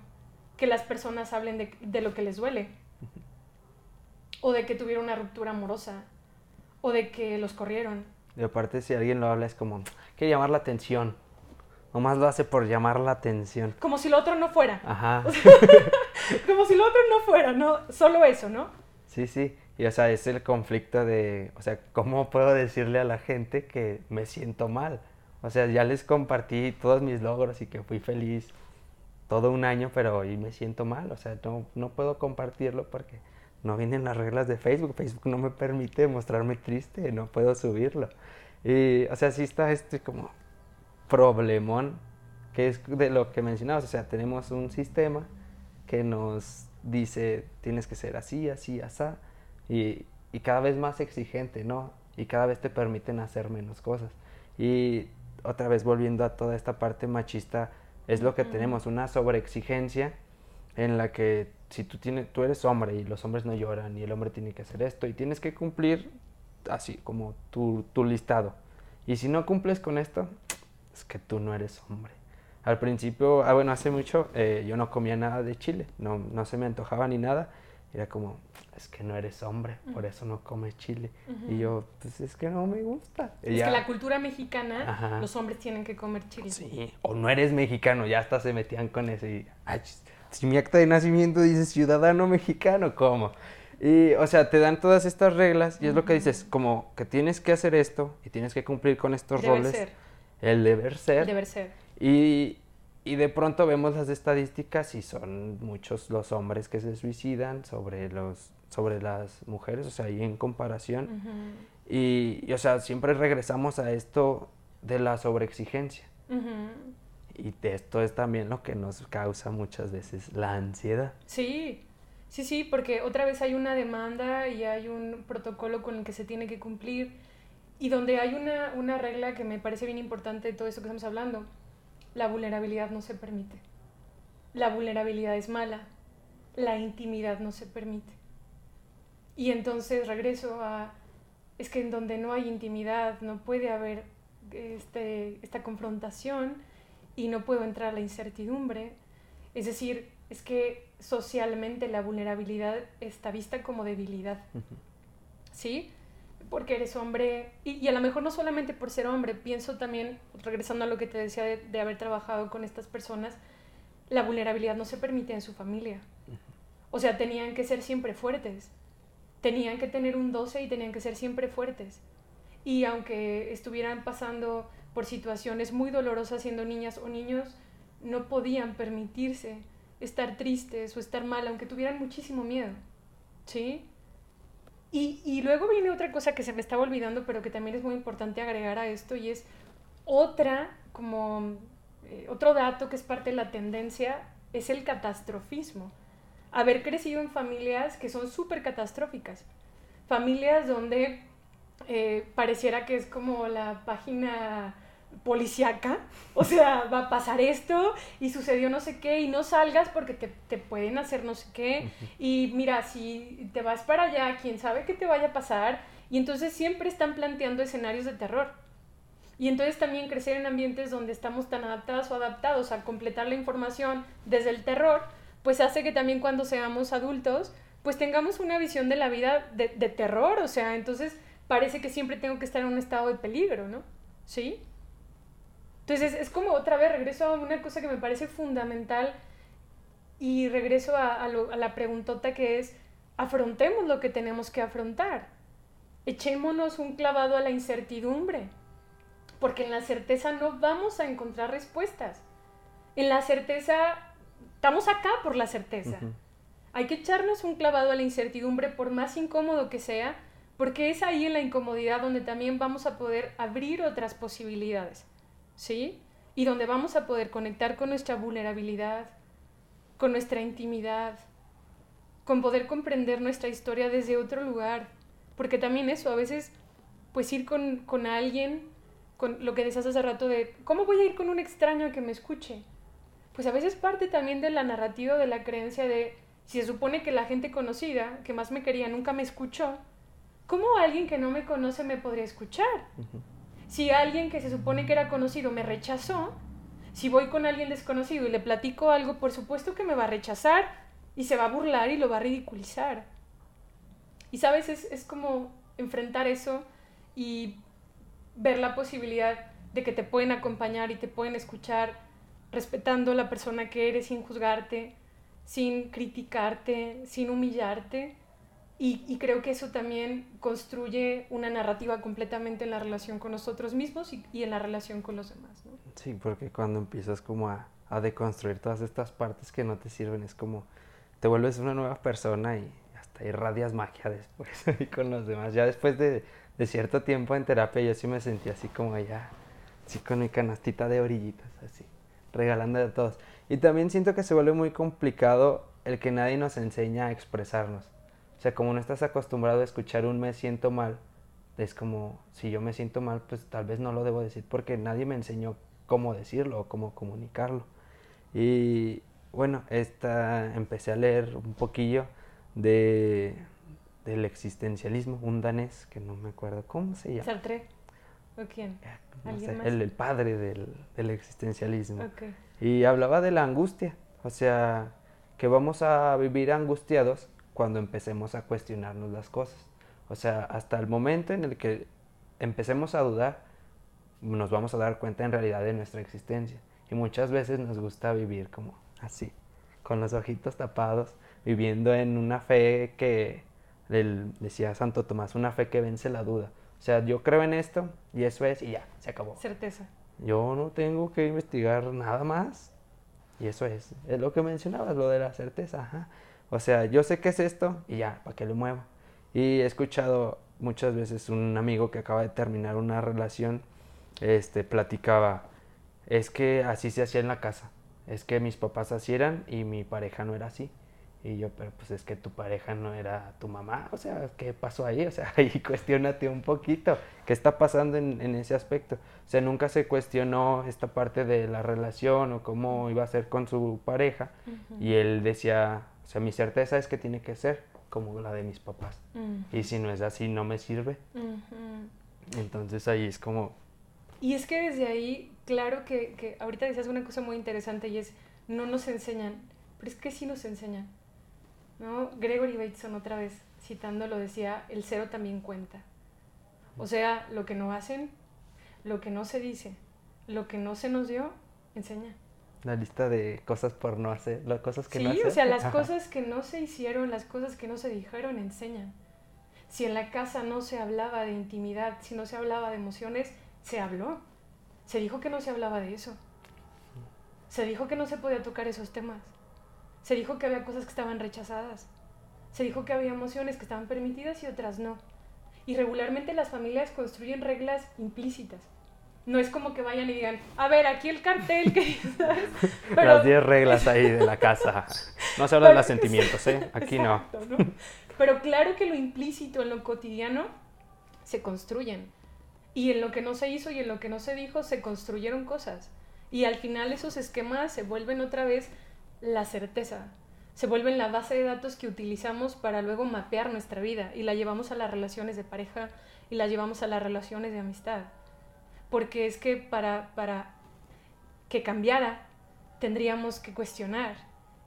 que las personas hablen de, de lo que les duele. O de que tuvieron una ruptura amorosa. O de que los corrieron. Y aparte, si alguien lo habla, es como, que llamar la atención. Nomás lo hace por llamar la atención. Como si lo otro no fuera. Ajá. *laughs* *laughs* como si lo otro no fuera, ¿no? Solo eso, ¿no? Sí, sí. Y o sea, es el conflicto de, o sea, ¿cómo *laughs* puedo decirle a la gente que me siento mal? O sea, ya les compartí todos mis logros y que fui feliz todo un año, pero hoy me siento mal. O sea, no, no puedo compartirlo porque no vienen las reglas de Facebook. Facebook no me permite mostrarme triste, no puedo subirlo. Y, o sea, sí está este como problemón, que es de lo que mencionabas. O sea, tenemos un sistema que nos dice, tienes que ser así, así, así y, y cada vez más exigente, ¿no? Y cada vez te permiten hacer menos cosas. Y otra vez volviendo a toda esta parte machista, es lo que tenemos, una sobreexigencia en la que si tú, tienes, tú eres hombre y los hombres no lloran y el hombre tiene que hacer esto y tienes que cumplir así como tu, tu listado. Y si no cumples con esto, es que tú no eres hombre. Al principio, ah, bueno, hace mucho eh, yo no comía nada de chile, no, no se me antojaba ni nada. Era como, es que no eres hombre, por eso no comes chile. Y yo, pues es que no me gusta. es que la cultura mexicana, los hombres tienen que comer chile. Sí, o no eres mexicano, ya hasta se metían con eso. Y, si mi acta de nacimiento dice ciudadano mexicano, ¿cómo? Y, o sea, te dan todas estas reglas y es lo que dices, como que tienes que hacer esto y tienes que cumplir con estos deber roles. Ser. El deber ser. Deber ser. Y, y de pronto vemos las estadísticas y son muchos los hombres que se suicidan sobre los sobre las mujeres, o sea, ahí en comparación. y, o sea, siempre regresamos a esto de la sobreexigencia. Y esto es también lo que nos causa muchas veces la ansiedad. Sí, sí, sí, porque otra vez hay una demanda y hay un protocolo con el que se tiene que cumplir y donde hay una, una regla que me parece bien importante de todo esto que estamos hablando. La vulnerabilidad no se permite. La vulnerabilidad es mala. La intimidad no se permite. Y entonces regreso a, es que en donde no hay intimidad no puede haber este, esta confrontación y no puedo entrar a la incertidumbre. Es decir, es que socialmente la vulnerabilidad está vista como debilidad. ¿Sí? Porque eres hombre, y, a lo mejor no solamente por ser hombre, pienso también, regresando a lo que te decía de, de haber trabajado con estas personas, la vulnerabilidad no se permite en su familia. O sea, tenían que ser siempre fuertes tenían que tener un 12 y tenían que ser siempre fuertes. Y aunque estuvieran pasando por situaciones muy dolorosas siendo niñas o niños, no podían permitirse estar tristes o estar mal, aunque tuvieran muchísimo miedo. ¿Sí? Y, luego viene otra cosa que se me estaba olvidando, pero que también es muy importante agregar a esto, y es otra, como eh, otro dato que es parte de la tendencia, es el catastrofismo haber crecido en familias que son súper catastróficas. Familias donde eh, pareciera que es como la página policíaca, o sea, va a pasar esto y sucedió no sé qué y no salgas porque te, te, pueden hacer no sé qué y mira, si te vas para allá, quién sabe qué te vaya a pasar y entonces siempre están planteando escenarios de terror. Y entonces también crecer en ambientes donde estamos tan adaptados o adaptados a completar la información desde el terror, pues hace que también cuando seamos adultos, pues tengamos una visión de la vida de, terror, o sea, entonces parece que siempre tengo que estar en un estado de peligro, ¿no? ¿Sí? Entonces es como otra vez regreso a una cosa que me parece fundamental y regreso a, a la preguntota que es, afrontemos lo que tenemos que afrontar, echémonos un clavado a la incertidumbre, porque en la certeza no vamos a encontrar respuestas. En la certeza estamos acá por la certeza. Hay que echarnos un clavado a la incertidumbre, por más incómodo que sea, porque es ahí en la incomodidad donde también vamos a poder abrir otras posibilidades, ¿sí? Y donde vamos a poder conectar con nuestra vulnerabilidad, con nuestra intimidad, con poder comprender nuestra historia desde otro lugar, porque también eso, a veces, pues ir con, con alguien, con lo que decías hace rato de, ¿cómo voy a ir con un extraño que me escuche? Pues a veces parte también de la narrativa, de la creencia de, si se supone que la gente conocida, que más me quería, nunca me escuchó, ¿cómo alguien que no me conoce me podría escuchar? Si alguien que se supone que era conocido me rechazó, si voy con alguien desconocido y le platico algo, por supuesto que me va a rechazar y se va a burlar y lo va a ridiculizar. Y sabes, es, es como enfrentar eso y ver la posibilidad de que te pueden acompañar y te pueden escuchar respetando la persona que eres sin juzgarte, sin criticarte, sin humillarte y, creo que eso también construye una narrativa completamente en la relación con nosotros mismos y, en la relación con los demás. ¿no? Sí, porque cuando empiezas como a, a, deconstruir todas estas partes que no te sirven, es como te vuelves una nueva persona y hasta irradias magia después *laughs* y con los demás. Ya después de, de, cierto tiempo en terapia yo sí me sentí así como ya, así con mi canastita de orillitas, así, regalando a todos. Y también siento que se vuelve muy complicado el que nadie nos enseña a expresarnos o sea, como no estás acostumbrado a escuchar un me siento mal, es como, si yo me siento mal, pues tal vez no lo debo decir porque nadie me enseñó cómo decirlo o cómo comunicarlo. Y bueno, esta, empecé a leer un poquillo de, del existencialismo, un danés que no me acuerdo cómo se llama. Sartre. ¿O quién? ¿Alguien más? El, padre del, del existencialismo. Y hablaba de la angustia, o sea, que vamos a vivir angustiados cuando empecemos a cuestionarnos las cosas. O sea, hasta el momento en el que empecemos a dudar, nos vamos a dar cuenta en realidad de nuestra existencia. Y muchas veces nos gusta vivir como así, con los ojitos tapados, viviendo en una fe que, decía Santo Tomás, una fe que vence la duda. O sea, yo creo en esto y eso es y ya, se acabó. Certeza. Yo no tengo que investigar nada más y eso es. Es lo que mencionabas, lo de la certeza. Ajá. O sea, yo sé qué es esto y ya, ¿para qué lo muevo? Y he escuchado muchas veces un amigo que acaba de terminar una relación, este, platicaba, es que así se hacía en la casa, es que mis papás así eran y mi pareja no era así. Y yo, pero pues es que tu pareja no era tu mamá, o sea, ¿qué pasó ahí? O sea, *laughs* ahí cuestionate un poquito, ¿qué está pasando en, en, ese aspecto? O sea, nunca se cuestionó esta parte de la relación o cómo iba a ser con su pareja. Y él decía, o sea, mi certeza es que tiene que ser como la de mis papás. Y si no es así, no me sirve. Entonces ahí es como... Y es que desde ahí, claro que, que ahorita decías una cosa muy interesante y es, no nos enseñan, pero es que sí nos enseñan. ¿no? Gregory Bateson otra vez, citándolo, decía, el cero también cuenta. O sea, lo que no hacen, lo que no se dice, lo que no se nos dio, enseña. La lista de cosas por no hacer, las cosas que no Sí, o sea, las cosas que no se hicieron, las cosas que no se dijeron, enseñan. Si en la casa no se hablaba de intimidad, si no se hablaba de emociones, se habló. Se dijo que no se hablaba de eso. Se dijo que no se podía tocar esos temas. Se dijo que había cosas que estaban rechazadas. Se dijo que había emociones que estaban permitidas y otras no. Y regularmente las familias construyen reglas implícitas no es como que vayan y digan, a ver, aquí el cartel que *laughs* ¿sabes? Las 10 reglas ahí de la casa. No se habla de los sentimientos, ¿eh? Aquí no. Pero claro que lo implícito en lo cotidiano se construyen. Y en lo que no se hizo y en lo que no se dijo se construyeron cosas. Y al final esos esquemas se vuelven otra vez la certeza. Se vuelven la base de datos que utilizamos para luego mapear nuestra vida y la llevamos a las relaciones de pareja y la llevamos a las relaciones de amistad porque es que para, para que cambiara tendríamos que cuestionar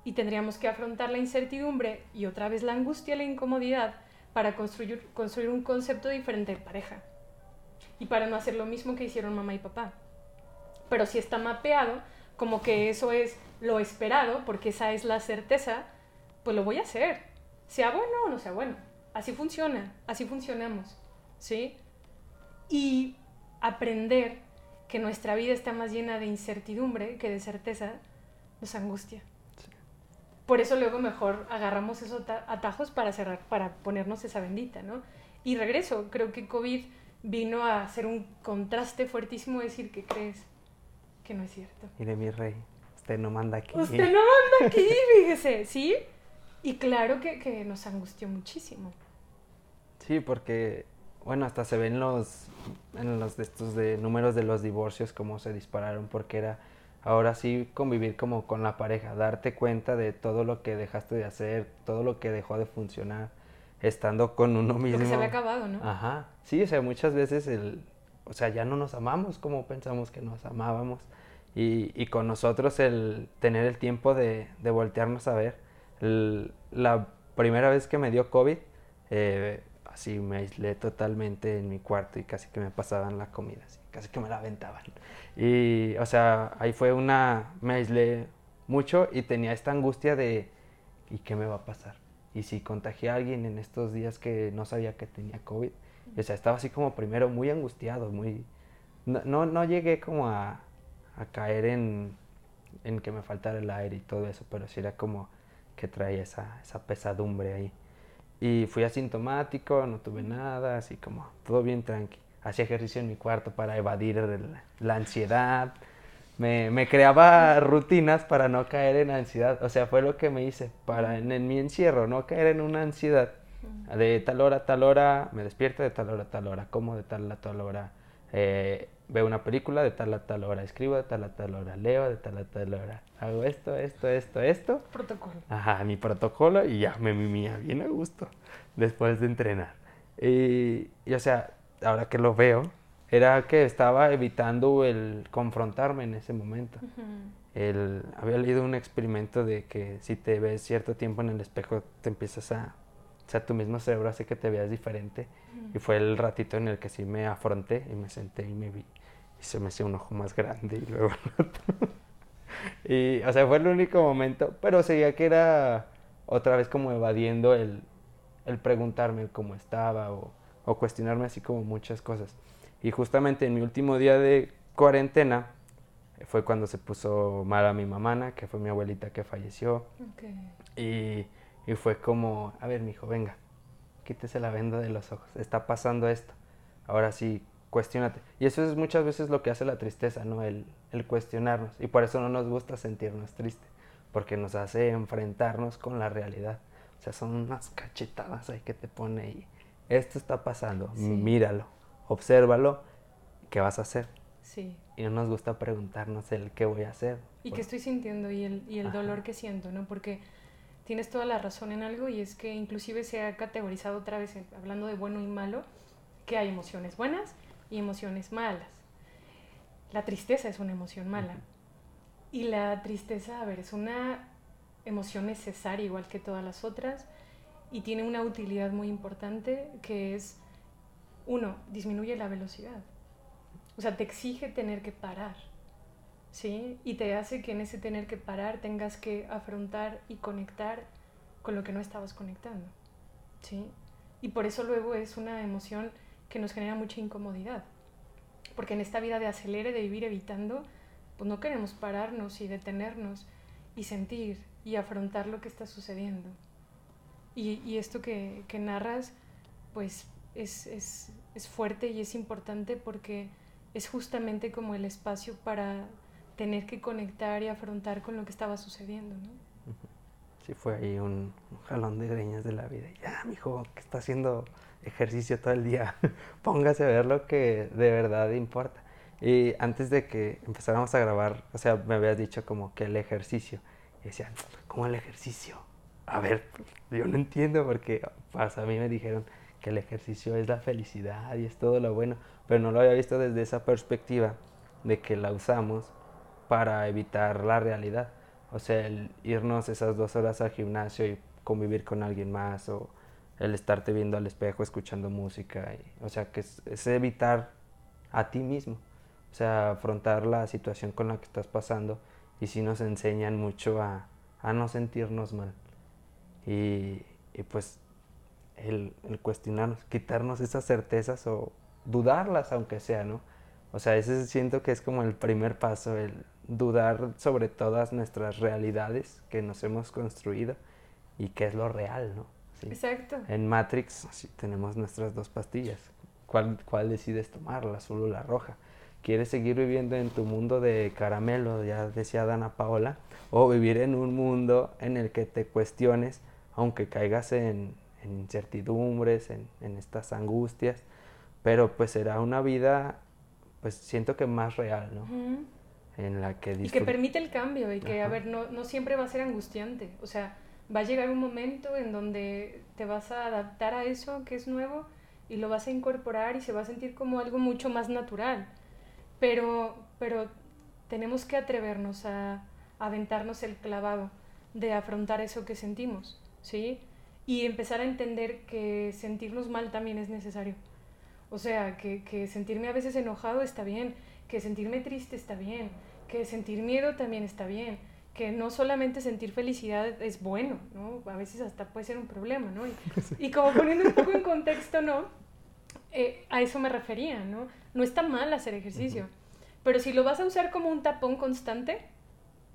y tendríamos que afrontar la incertidumbre y otra vez la angustia y la incomodidad para construir, construir un concepto diferente de pareja y para no hacer lo mismo que hicieron mamá y papá. Pero si está mapeado, como que eso es lo esperado, porque esa es la certeza, pues lo voy a hacer, sea bueno o no sea bueno. Así funciona, así funcionamos, ¿sí? Y aprender que nuestra vida está más llena de incertidumbre que de certeza, nos angustia. Por eso luego mejor agarramos esos atajos para cerrar, para ponernos esa bendita, ¿no? Y regreso, creo que COVID vino a hacer un contraste fuertísimo, decir que crees que no es cierto. Mire, mi rey, usted no manda aquí. Usted no manda aquí, fíjese, ¿sí? Y claro que, que nos angustió muchísimo. Sí, porque, bueno, hasta se ven los, en los de estos de números de los divorcios, cómo se dispararon, porque era ahora sí convivir como con la pareja, darte cuenta de todo lo que dejaste de hacer, todo lo que dejó de funcionar, estando con uno mismo. Porque se había acabado, ¿no? Ajá, sí, o sea, muchas veces el, o sea, ya no nos amamos como pensamos que nos amábamos. Y, y con nosotros el tener el tiempo de, de voltearnos a ver. la primera vez que me dio COVID, eh, así me aislé totalmente en mi cuarto y casi que me pasaban la comida, casi que me la aventaban. Y, o sea, ahí fue una, me aislé mucho y tenía esta angustia de, ¿y qué me va a pasar? Y si contagié a alguien en estos días que no sabía que tenía COVID, o sea, estaba así como primero muy angustiado, muy, no, no, llegué como a, a caer en, en que me faltara el aire y todo eso, pero sí era como que traía esa, esa pesadumbre ahí. Y fui asintomático, no tuve nada, así como todo bien tranqui. Hacía ejercicio en mi cuarto para evadir la ansiedad. Me, me, creaba rutinas para no caer en ansiedad. O sea, fue lo que me hice para en, en mi encierro, no caer en una ansiedad. De tal hora a tal hora me despierto, de tal hora a tal hora como, de tal a tal hora eh, veo una película, de tal a tal hora escribo, de tal a tal hora leo, de tal a tal hora hago esto, esto, esto, esto. Protocolo. Ajá, mi protocolo y ya me mimía bien a gusto después de entrenar. Y, o sea, ahora que lo veo, era que estaba evitando el confrontarme en ese momento. el, había leído un experimento de que si te ves cierto tiempo en el espejo, te empiezas a... O sea, tu mismo cerebro hace que te veas diferente. Y fue el ratito en el que sí me afronté y me senté y me vi. Y se me hacía un ojo más grande y luego *laughs* y, o sea, fue el único momento. Pero seguía que era otra vez como evadiendo el, el preguntarme cómo estaba o, o cuestionarme así como muchas cosas. Y justamente en mi último día de cuarentena fue cuando se puso mala mi mamá, que fue mi abuelita que falleció. Y, y, fue como, a ver, mi hijo, venga, quítese la venda de los ojos, está pasando esto. Ahora sí, cuestionate. Y eso es muchas veces lo que hace la tristeza, ¿no? El, el cuestionarnos. Y por eso no nos gusta sentirnos tristes, porque nos hace enfrentarnos con la realidad. O sea, son unas cachetadas ahí que te pone y esto está pasando, míralo, obsérvalo, ¿qué vas a hacer? Sí. Y no nos gusta preguntarnos el qué voy a hacer. Y qué estoy sintiendo y el, y el dolor que siento, ¿no? Porque tienes toda la razón en algo y es que inclusive se ha categorizado otra vez, hablando de bueno y malo, que hay emociones buenas y emociones malas. La tristeza es una emoción mala. Y la tristeza, a ver, es una emoción necesaria igual que todas las otras y tiene una utilidad muy importante que es, uno, disminuye la velocidad. O sea, te exige tener que parar, ¿sí? Y te hace que en ese tener que parar tengas que afrontar y conectar con lo que no estabas conectando, ¿sí? Y por eso luego es una emoción que nos genera mucha incomodidad. Porque en esta vida de acelere, de vivir evitando, pues no queremos pararnos y detenernos y sentir y afrontar lo que está sucediendo. Y, y esto que, que, narras, pues es, es, es, fuerte y es importante porque es justamente como el espacio para tener que conectar y afrontar con lo que estaba sucediendo, ¿no? Sí, fue ahí un, jalón de greñas de la vida. Ya, mijo, que está haciendo ejercicio todo el día, *laughs* póngase a ver lo que de verdad importa. Y antes de que empezáramos a grabar, o sea, me habías dicho como que el ejercicio. Y decían, ¿cómo el ejercicio? A ver, yo no entiendo porque pues, a mí me dijeron que el ejercicio es la felicidad y es todo lo bueno, pero no lo había visto desde esa perspectiva de que la usamos para evitar la realidad. O sea, el irnos esas dos horas al gimnasio y convivir con alguien más o el estarte viendo al espejo, escuchando música. o sea, que es, evitar a ti mismo. O sea, afrontar la situación con la que estás pasando y sí nos enseñan mucho a, a no sentirnos mal. Y, y pues el, el, cuestionarnos, quitarnos esas certezas o dudarlas aunque sea, ¿no? O sea, ese siento que es como el primer paso, el dudar sobre todas nuestras realidades que nos hemos construido y qué es lo real, ¿no? Exacto. En Matrix sí, tenemos nuestras dos pastillas. ¿Cuál, ¿Cuál decides tomar, la azul o la roja? ¿Quieres seguir viviendo en tu mundo de caramelo, ya decía Dana Paola, o vivir en un mundo en el que te cuestiones, aunque caigas en, incertidumbres, en, estas angustias, pero pues será una vida, pues siento que más real, ¿no? En la que Y que permite el cambio y que, a ver, no, no siempre va a ser angustiante, o sea, va a llegar un momento en donde te vas a adaptar a eso que es nuevo y lo vas a incorporar y se va a sentir como algo mucho más natural. Pero, pero tenemos que atrevernos a, aventarnos el clavado de afrontar eso que sentimos, ¿sí? Y empezar a entender que sentirnos mal también es necesario. O sea, que, que sentirme a veces enojado está bien, que sentirme triste está bien, que sentir miedo también está bien, que no solamente sentir felicidad es bueno, ¿no? A veces hasta puede ser un problema, ¿no? *laughs* Y, como poniendo un poco en contexto, ¿no? Eh, a eso me refería, ¿no? No está mal hacer ejercicio, pero si lo vas a usar como un tapón constante,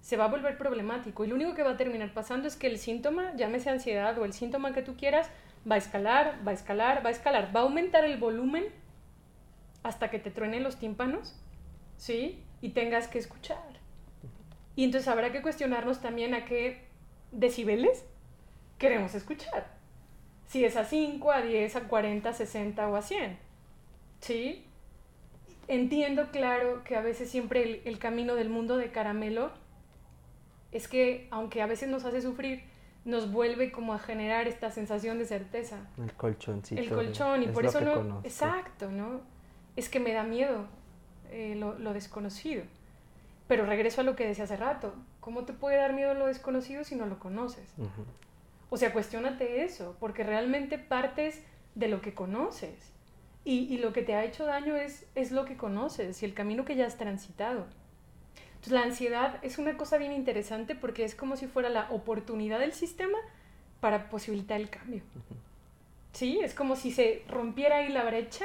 se va a volver problemático. Y lo único que va a terminar pasando es que el síntoma, llámese ansiedad o el síntoma que tú quieras, va a escalar, va a escalar, va a escalar, va a aumentar el volumen hasta que te truenen los tímpanos, ¿sí? Y tengas que escuchar. Y entonces habrá que cuestionarnos también a qué decibeles queremos escuchar. Si es a 5, a 10, a 40, a 60 o a 100. ¿Sí? entiendo claro que a veces siempre el, camino del mundo de caramelo es que, aunque a veces nos hace sufrir, nos vuelve como a generar esta sensación de certeza. El colchoncito. El colchón, y por eso no... Exacto, ¿no? Es que me da miedo eh, lo, desconocido. Pero regreso a lo que decía hace rato. ¿Cómo te puede dar miedo lo desconocido si no lo conoces? O sea, cuestionate eso, porque realmente partes de lo que conoces. Y, lo que te ha hecho daño es, es lo que conoces y el camino que ya has transitado. Entonces la ansiedad es una cosa bien interesante porque es como si fuera la oportunidad del sistema para posibilitar el cambio. Sí, es como si se rompiera ahí la brecha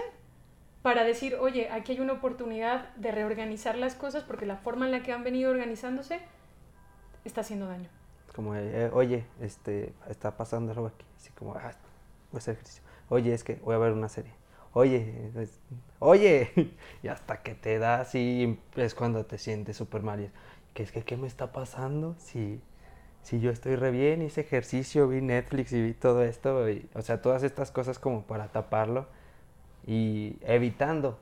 para decir, oye, aquí hay una oportunidad de reorganizar las cosas porque la forma en la que han venido organizándose está haciendo daño. Como, eh, oye, este, está pasando algo aquí. Así como, ah, voy a hacer ejercicio. Oye, es que voy a ver una serie oye, oye, *laughs* y hasta que te da así es cuando te sientes súper mal. ¿Qué es que qué me está pasando? Si, si yo estoy re bien, hice ejercicio, vi Netflix y vi todo esto, o sea, todas estas cosas como para taparlo y evitando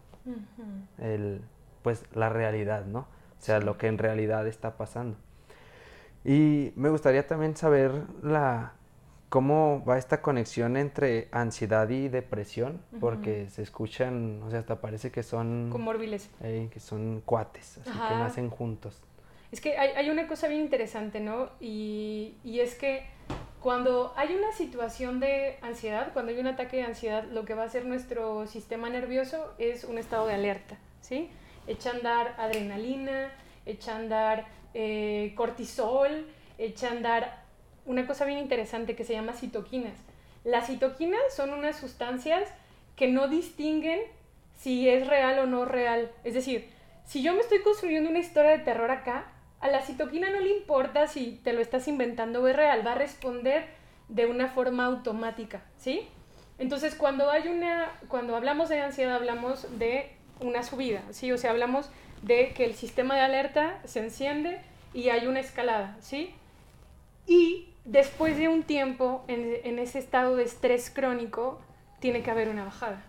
el, pues la realidad, ¿no? O sea, lo que en realidad está pasando. Y me gustaría también saber la, ¿Cómo va esta conexión entre ansiedad y depresión? Porque se escuchan, o sea, hasta parece que son... Comórbiles. que son cuates, así que nacen juntos. Es que hay, hay, una cosa bien interesante, ¿no? Y, y, es que cuando hay una situación de ansiedad, cuando hay un ataque de ansiedad, lo que va a hacer nuestro sistema nervioso es un estado de alerta, ¿sí? Echa andar adrenalina, echa a andar eh, cortisol, echa a andar una cosa bien interesante que se llama citoquinas. Las citoquinas son unas sustancias que no distinguen si es real o no real. Es decir, si yo me estoy construyendo una historia de terror acá, a la citoquina no le importa si te lo estás inventando o es real, va a responder de una forma automática, ¿sí? Entonces, cuando hay una cuando hablamos de ansiedad hablamos de una subida, ¿sí? O sea, hablamos de que el sistema de alerta se enciende y hay una escalada, ¿sí? Y después de un tiempo en, ese estado de estrés crónico, tiene que haber una bajada.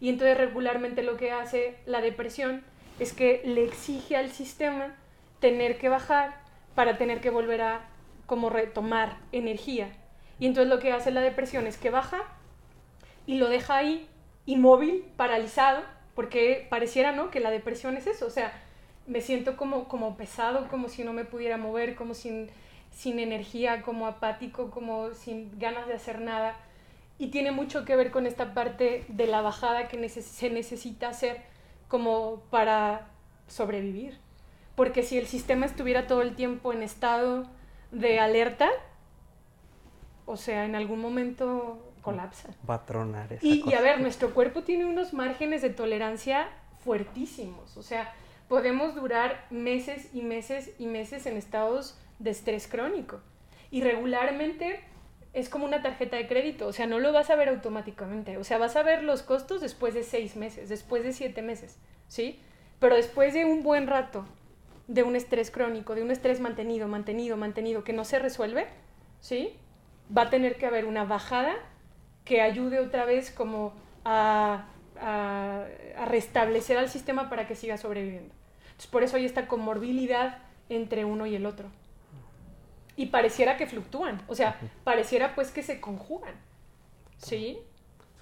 Y entonces regularmente lo que hace la depresión es que le exige al sistema tener que bajar para tener que volver a como retomar energía. Y entonces lo que hace la depresión es que baja y lo deja ahí inmóvil, paralizado, porque pareciera, ¿no? Que la depresión es eso, o sea, me siento como, como pesado, como si no me pudiera mover, como si sin energía, como apático, como sin ganas de hacer nada. Y tiene mucho que ver con esta parte de la bajada que se necesita hacer como para sobrevivir. Porque si el sistema estuviera todo el tiempo en estado de alerta, o sea, en algún momento colapsa. Va a tronar y, y a ver, nuestro cuerpo tiene unos márgenes de tolerancia fuertísimos. O sea, podemos durar meses y meses y meses en estados de estrés crónico. Y regularmente es como una tarjeta de crédito, o sea, no lo vas a ver automáticamente, o sea, vas a ver los costos después de seis meses, después de siete meses, ¿sí? Pero después de un buen rato de un estrés crónico, de un estrés mantenido, mantenido, mantenido, que no se resuelve, ¿sí? Va a tener que haber una bajada que ayude otra vez como a, a, a restablecer al sistema para que siga sobreviviendo. Entonces, por eso hay esta comorbilidad entre uno y el otro y pareciera que fluctúan, o sea, pareciera pues que se conjugan, ¿sí?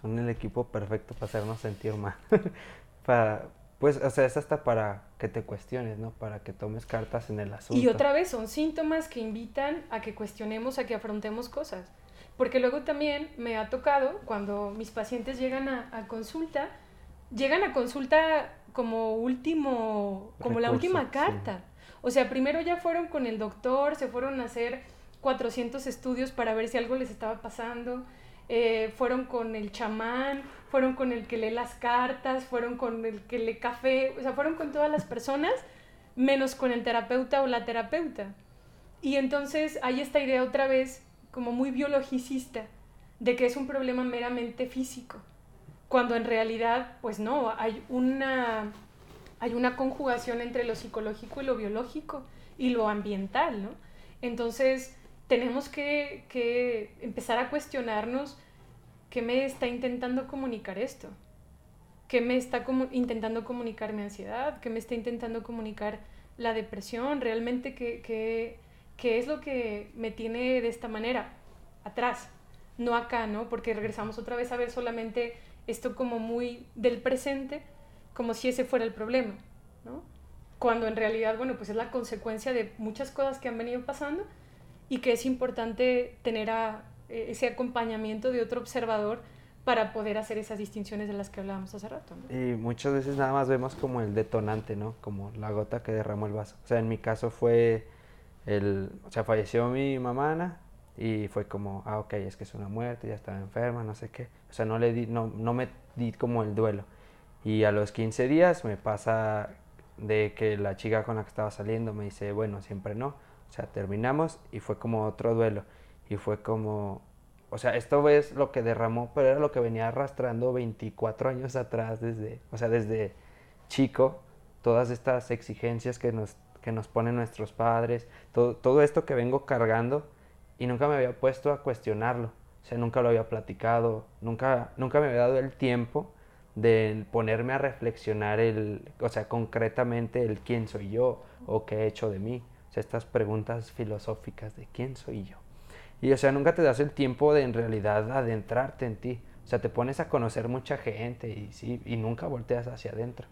Son el equipo perfecto para hacernos sentir mal, *laughs* para, pues, o sea, es hasta para que te cuestiones, ¿no? Para que tomes cartas en el asunto. Y otra vez son síntomas que invitan a que cuestionemos, a que afrontemos cosas. Porque luego también me ha tocado, cuando mis pacientes llegan a, a consulta, llegan a consulta como último, como la última carta. O sea, primero ya fueron con el doctor, se fueron a hacer 400 estudios para ver si algo les estaba pasando, eh, fueron con el chamán, fueron con el que lee las cartas, fueron con el que lee café, o sea, fueron con todas las personas, menos con el terapeuta o la terapeuta. Y entonces hay esta idea otra vez como muy biologicista de que es un problema meramente físico, cuando en realidad, pues no, hay una hay una conjugación entre lo psicológico y lo biológico y lo ambiental, ¿no? Entonces, tenemos que, que empezar a cuestionarnos qué me está intentando comunicar esto, qué me está como intentando comunicar mi ansiedad, qué me está intentando comunicar la depresión, realmente qué, qué, qué es lo que me tiene de esta manera, atrás, no acá, ¿no? Porque regresamos otra vez a ver solamente esto como muy del presente, como si ese fuera el problema, ¿no? Cuando en realidad, bueno, pues es la consecuencia de muchas cosas que han venido pasando y que es importante tener a, e, ese acompañamiento de otro observador para poder hacer esas distinciones de las que hablábamos hace rato. ¿no? Y muchas veces nada más vemos como el detonante, ¿no? Como la gota que derramó el vaso. O sea, en mi caso fue el, o sea, falleció mi mamá y fue como, ah, ok, es que es una muerte, ya estaba enferma, no sé qué. O sea, no le di, no, no me di como el duelo. Y a los 15 días me pasa de que la chica con la que estaba saliendo me dice, bueno, siempre no. Sea, terminamos y fue como otro duelo. Y fue como, o sea, esto es lo que derramó, pero era lo que venía arrastrando 24 años atrás desde, o sea, desde chico, todas estas exigencias que nos, que nos ponen nuestros padres, todo, todo esto que vengo cargando y nunca me había puesto a cuestionarlo. O sea, nunca lo había platicado, nunca, nunca me había dado el tiempo de ponerme a reflexionar el, o sea, concretamente el quién soy yo o qué he hecho de mí. Sea, estas preguntas filosóficas de quién soy yo. Y o sea, nunca te das el tiempo de en realidad adentrarte en ti. O sea, te pones a conocer mucha gente y sí, y nunca volteas hacia adentro.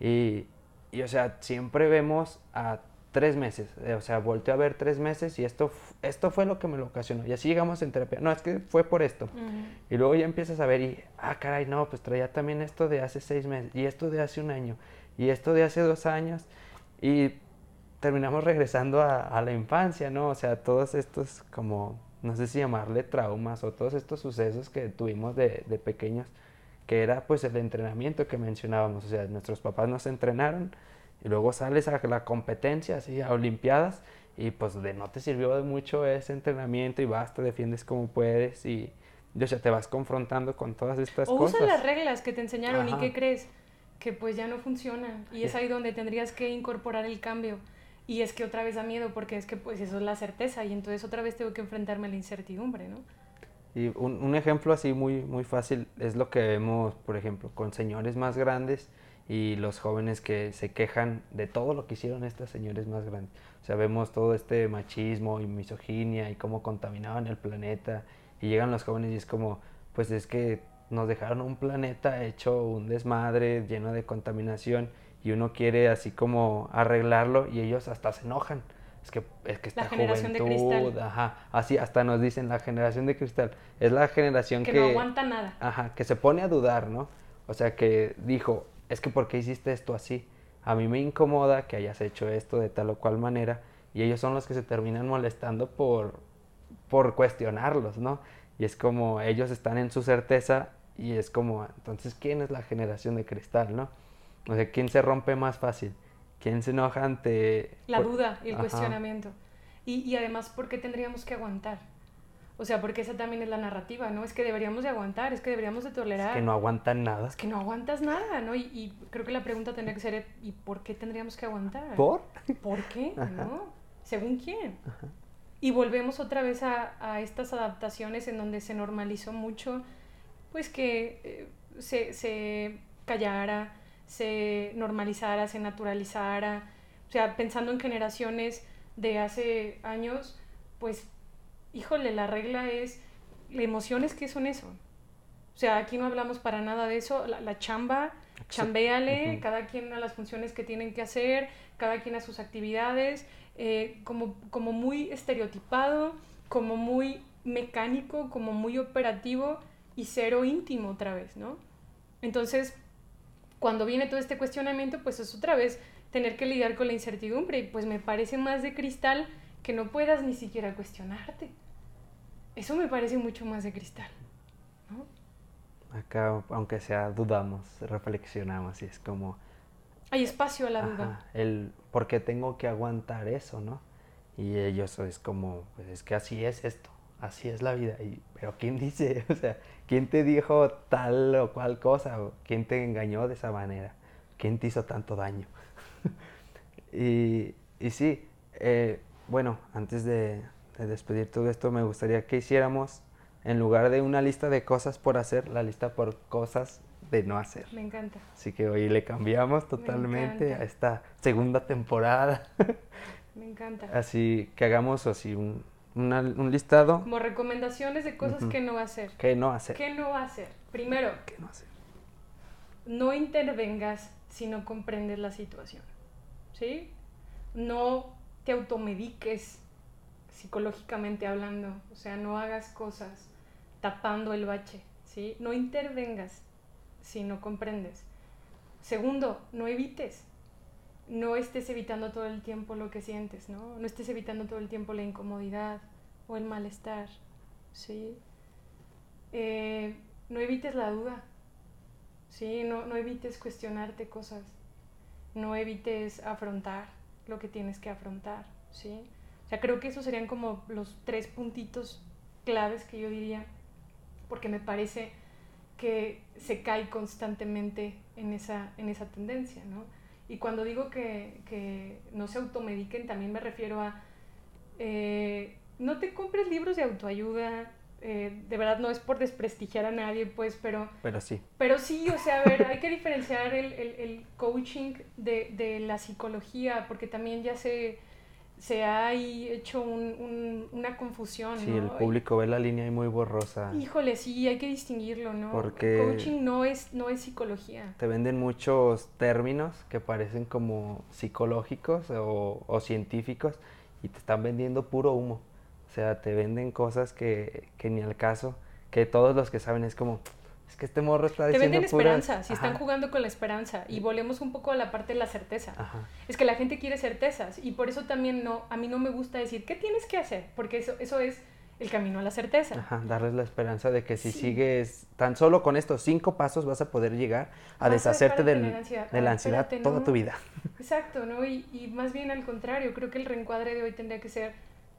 Y, y o sea, siempre vemos a tres meses. Eh, o sea, volteé a ver tres meses y esto, esto fue lo que me lo ocasionó. Y así llegamos en terapia. No, es que fue por esto. Y luego ya empiezas a ver y, ah, caray, no, pues traía también esto de hace seis meses y esto de hace un año y esto de hace dos años. Y terminamos regresando a, a la infancia, ¿no? O sea, todos estos como, no sé si llamarle traumas o todos estos sucesos que tuvimos de, de pequeños, que era pues el entrenamiento que mencionábamos. O sea, nuestros papás nos entrenaron y luego sales a la competencia, así, a Olimpiadas, y pues de no te sirvió de mucho ese entrenamiento y vas, te defiendes como puedes y, o sea, te vas confrontando con todas estas o cosas. Usa las reglas que te enseñaron y qué crees que pues ya no funcionan y es ahí donde tendrías que incorporar el cambio y es que otra vez da miedo porque es que pues eso es la certeza y entonces otra vez tengo que enfrentarme a la incertidumbre, ¿no? Y un, un ejemplo así muy, muy fácil es lo que vemos, por ejemplo, con señores más grandes y los jóvenes que se quejan de todo lo que hicieron estos señores más grandes. O sea, vemos todo este machismo y misoginia y cómo contaminaban el planeta y llegan los jóvenes y es como, pues es que nos dejaron un planeta hecho un desmadre, lleno de contaminación y uno quiere así como arreglarlo y ellos hasta se enojan. Es que, es que esta la generación juventud, de cristal. ajá, así hasta nos dicen la generación de cristal. Es la generación que, que no aguanta nada. Ajá, que se pone a dudar, ¿no? O sea, que dijo, es que ¿por qué hiciste esto así? A mí me incomoda que hayas hecho esto de tal o cual manera y ellos son los que se terminan molestando por, por cuestionarlos, ¿no? Y es como ellos están en su certeza y es como, entonces, ¿quién es la generación de cristal, no? O sea, ¿quién se rompe más fácil? ¿Quién se enoja ante... La duda y el Ajá. cuestionamiento. Y, y además, ¿por qué tendríamos que aguantar? O sea, porque esa también es la narrativa, ¿no? Es que deberíamos de aguantar, es que deberíamos de tolerar. Es que no aguantan nada. Es que no aguantas nada, ¿no? Y, y creo que la pregunta tendría que ser, ¿y por qué tendríamos que aguantar? ¿Por? ¿Por qué? *laughs* ¿No? ¿Según quién? Y volvemos otra vez a, a, estas adaptaciones en donde se normalizó mucho, pues que eh, se, se callara, se normalizara, se naturalizara. O sea, pensando en generaciones de hace años, pues híjole, la regla es, emociones, ¿qué son eso? O sea, aquí no hablamos para nada de eso, la, chamba, chambéale, cada quien a las funciones que tienen que hacer, cada quien a sus actividades, eh, como, como muy estereotipado, como muy mecánico, como muy operativo y cero íntimo otra vez, ¿no? Entonces, cuando viene todo este cuestionamiento, pues es otra vez tener que lidiar con la incertidumbre y pues me parece más de cristal que no puedas ni siquiera cuestionarte. Eso me parece mucho más de cristal. ¿no? Acá, aunque sea, dudamos, reflexionamos y es como... Hay espacio a la duda. El por qué tengo que aguantar eso, ¿no? Y ellos es como, pues es que así es esto, así es la vida. Y, Pero ¿quién dice? *laughs* O sea, ¿quién te dijo tal o cual cosa? ¿Quién te engañó de esa manera? ¿Quién te hizo tanto daño? *laughs* y, y sí, eh, bueno, antes de, de despedir todo esto, me gustaría que hiciéramos, en lugar de una lista de cosas por hacer, la lista por cosas de no hacer. Me encanta. Así que hoy le cambiamos totalmente a esta segunda temporada. Me encanta. *laughs* Así que hagamos así un, un listado. Como recomendaciones de cosas que no hacer. Que no hacer. ¿Qué no hacer? Primero. ¿Qué no hacer? No intervengas si no comprendes la situación. ¿Sí? No te automediques psicológicamente hablando, o sea, no hagas cosas tapando el bache, ¿sí? No intervengas si no comprendes. Segundo, no evites, no estés evitando todo el tiempo lo que sientes, ¿no? No estés evitando todo el tiempo la incomodidad o el malestar, ¿sí? Eh, no evites la duda, ¿sí? No, no evites cuestionarte cosas, no evites afrontar lo que tienes que afrontar, ¿sí? O sea, creo que esos serían como los tres puntitos claves que yo diría, porque me parece que se cae constantemente en esa, en esa tendencia, ¿no? Y cuando digo que, que no se automediquen, también me refiero a eh, no te compres libros de autoayuda, eh, de verdad no es por desprestigiar a nadie, pues, pero... Pero sí. Pero sí, o sea, a ver, hay que diferenciar el, el, el coaching de, de, la psicología, porque también ya se se ha hecho una confusión. Sí, el público ve la línea muy borrosa. Híjole, sí, hay que distinguirlo, ¿no? Porque coaching no es, no es psicología. Te venden muchos términos que parecen como psicológicos o, o científicos y te están vendiendo puro humo. O sea, te venden cosas que, que ni al caso, que todos los que saben es como, es que este morro está diciendo Te venden esperanza, si están jugando con la esperanza. Y volvemos un poco a la parte de la certeza. Es que la gente quiere certezas y por eso también no, a mí no me gusta decir, ¿qué tienes que hacer? Porque eso, eso es el camino a la certeza. Ajá, darles la esperanza de que si sigues tan solo con estos cinco pasos vas a poder llegar a deshacerte de la ansiedad toda tu vida. *laughs* Exacto, ¿no? Y, y más bien al contrario, creo que el reencuadre de hoy tendría que ser,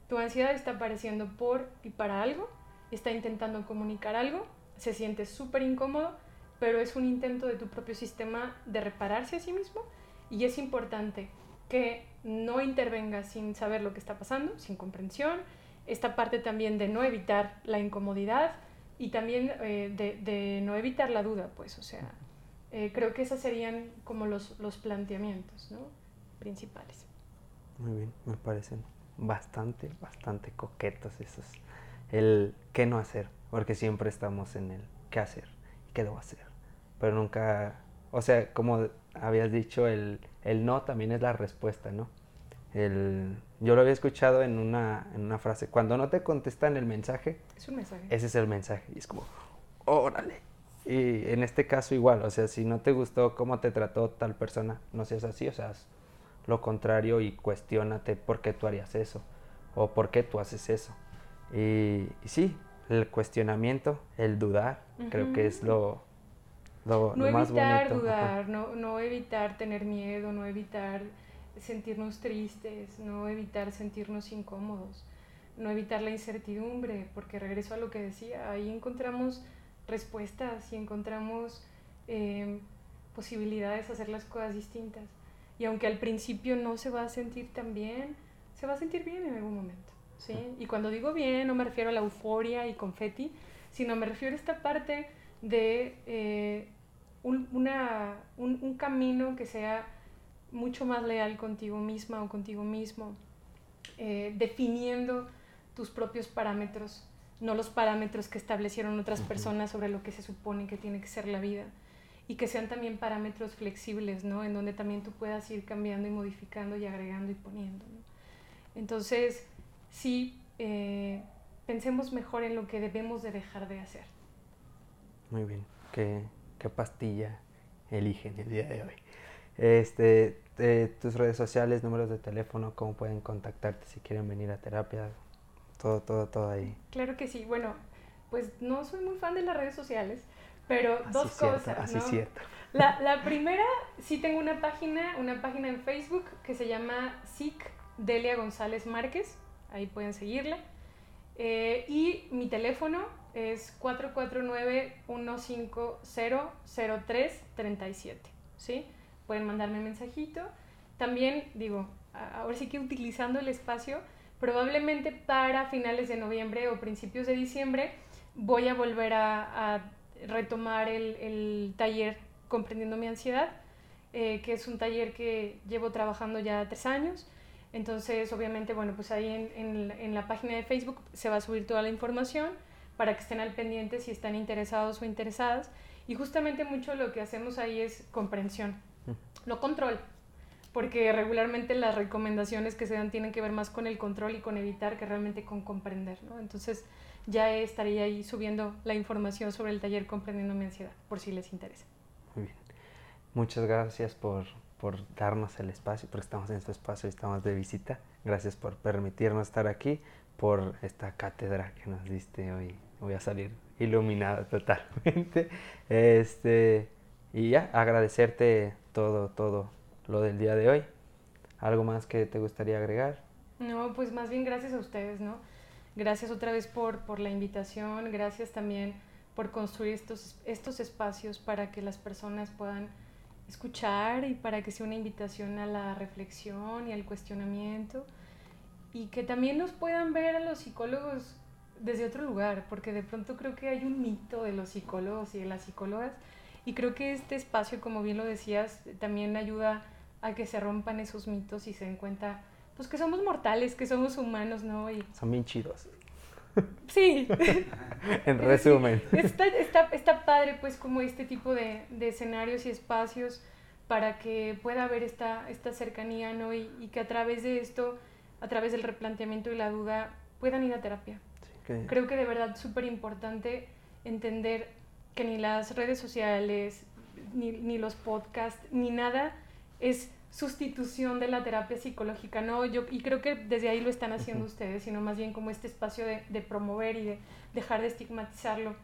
tu ansiedad está apareciendo por y para algo, está intentando comunicar algo se siente súper incómodo, pero es un intento de tu propio sistema de repararse a sí mismo y es importante que no intervengas sin saber lo que está pasando, sin comprensión, esta parte también de no evitar la incomodidad y también eh, de, no evitar la duda, pues, o sea, eh, creo que esos serían como los, los planteamientos ¿no? principales. Muy bien, me parecen bastante, bastante coquetos esos. El qué no hacer porque siempre estamos en el qué hacer, qué debo hacer, pero nunca, o sea, como habías dicho, el, el no también es la respuesta, ¿no? El, yo lo había escuchado en una, en una frase, cuando no te contestan el mensaje, es un mensaje. Ese es el mensaje, y es como, órale. Y en este caso igual, o sea, si no te gustó cómo te trató tal persona, no seas así, o sea, lo contrario y cuestionate por qué tú harías eso, o por qué tú haces eso. Y, y sí, el cuestionamiento, el dudar, creo que es lo, lo, no más evitar dudar, no, no evitar tener miedo, no evitar sentirnos tristes, no evitar sentirnos incómodos, no evitar la incertidumbre, porque regreso a lo que decía, ahí encontramos respuestas y encontramos eh, posibilidades de hacer las cosas distintas. Y aunque al principio no se va a sentir tan bien, se va a sentir bien en algún momento. ¿Sí? Y cuando digo bien, no me refiero a la euforia y confeti, sino me refiero a esta parte de eh, un, una, un, un, camino que sea mucho más leal contigo misma o contigo mismo, eh, definiendo tus propios parámetros, no los parámetros que establecieron otras personas sobre lo que se supone que tiene que ser la vida. Y que sean también parámetros flexibles, ¿no? En donde también tú puedas ir cambiando y modificando y agregando y poniendo. Entonces, sí, eh, pensemos mejor en lo que debemos de dejar de hacer. Muy bien. ¿Qué, qué pastilla eligen el día de hoy? Este, eh, tus redes sociales, números de teléfono, cómo pueden contactarte si quieren venir a terapia, todo, todo, todo ahí. Claro que sí. Bueno, pues no soy muy fan de las redes sociales, pero dos cosas. Así cierto. La, la, primera, sí tengo una página, una página en Facebook que se llama SIC Delia González Márquez. Ahí pueden seguirla. Eh, y mi teléfono es 449-150-0337. ¿Sí? Pueden mandarme un mensajito. También, digo, ahora sí que utilizando el espacio, probablemente para finales de noviembre o principios de diciembre voy a volver a, retomar el, taller Comprendiendo mi ansiedad, eh, que es un taller que llevo trabajando ya tres años. Entonces, obviamente, bueno, pues ahí en, en, la página de Facebook se va a subir toda la información para que estén al pendiente si están interesados o interesadas. Y justamente mucho lo que hacemos ahí es comprensión, no control porque regularmente las recomendaciones que se dan tienen que ver más con el control y con evitar que realmente con comprender, ¿no? Entonces ya estaría ahí subiendo la información sobre el taller Comprendiendo mi ansiedad, por si les interesa. Muy bien. Muchas gracias por, por darnos el espacio, porque estamos en este espacio y estamos de visita. Gracias por permitirnos estar aquí, por esta cátedra que nos diste hoy. Voy a salir iluminada totalmente. *laughs* Este, y ya, agradecerte todo, todo lo del día de hoy. ¿Algo más que te gustaría agregar? No, pues más bien gracias a ustedes, ¿no? Gracias otra vez por, por la invitación, gracias también por construir estos, estos espacios para que las personas puedan escuchar y para que sea una invitación a la reflexión y al cuestionamiento y que también nos puedan ver a los psicólogos desde otro lugar, porque de pronto creo que hay un mito de los psicólogos y de las psicólogas y creo que este espacio, como bien lo decías, también ayuda a que se rompan esos mitos y se den cuenta, pues que somos mortales, que somos humanos, ¿no? Y... Son bien chidos. Sí. *laughs* en resumen. Está, está, está, padre, pues, como este tipo de, de, escenarios y espacios para que pueda haber esta, esta cercanía, ¿no? Y, y, que a través de esto, a través del replanteamiento y la duda, puedan ir a terapia. Creo que de verdad súper importante entender que ni las redes sociales, ni, ni los podcasts, ni nada es sustitución de la terapia psicológica, ¿no? Yo, y creo que desde ahí lo están haciendo ustedes, sino más bien como este espacio de, de, promover y de dejar de estigmatizarlo,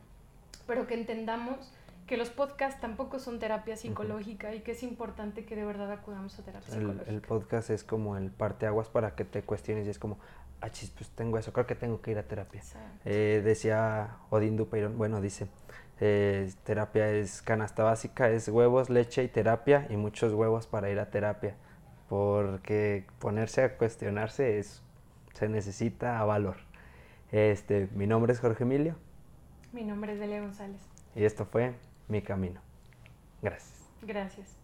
pero que entendamos que los podcasts tampoco son terapia psicológica y que es importante que de verdad acudamos a terapia el, psicológica. El podcast es como el parteaguas para que te cuestiones y es como, ah, chis, pues tengo eso, creo que tengo que ir a terapia. Eh, decía Odín Dupeirón, bueno, dice, eh, terapia es canasta básica, es huevos, leche y terapia y muchos huevos para ir a terapia. Porque ponerse a cuestionarse es, se necesita valor. Este, mi nombre es Jorge Emilio. Mi nombre es Delia González. Y esto fue Mi Camino. Gracias. Gracias.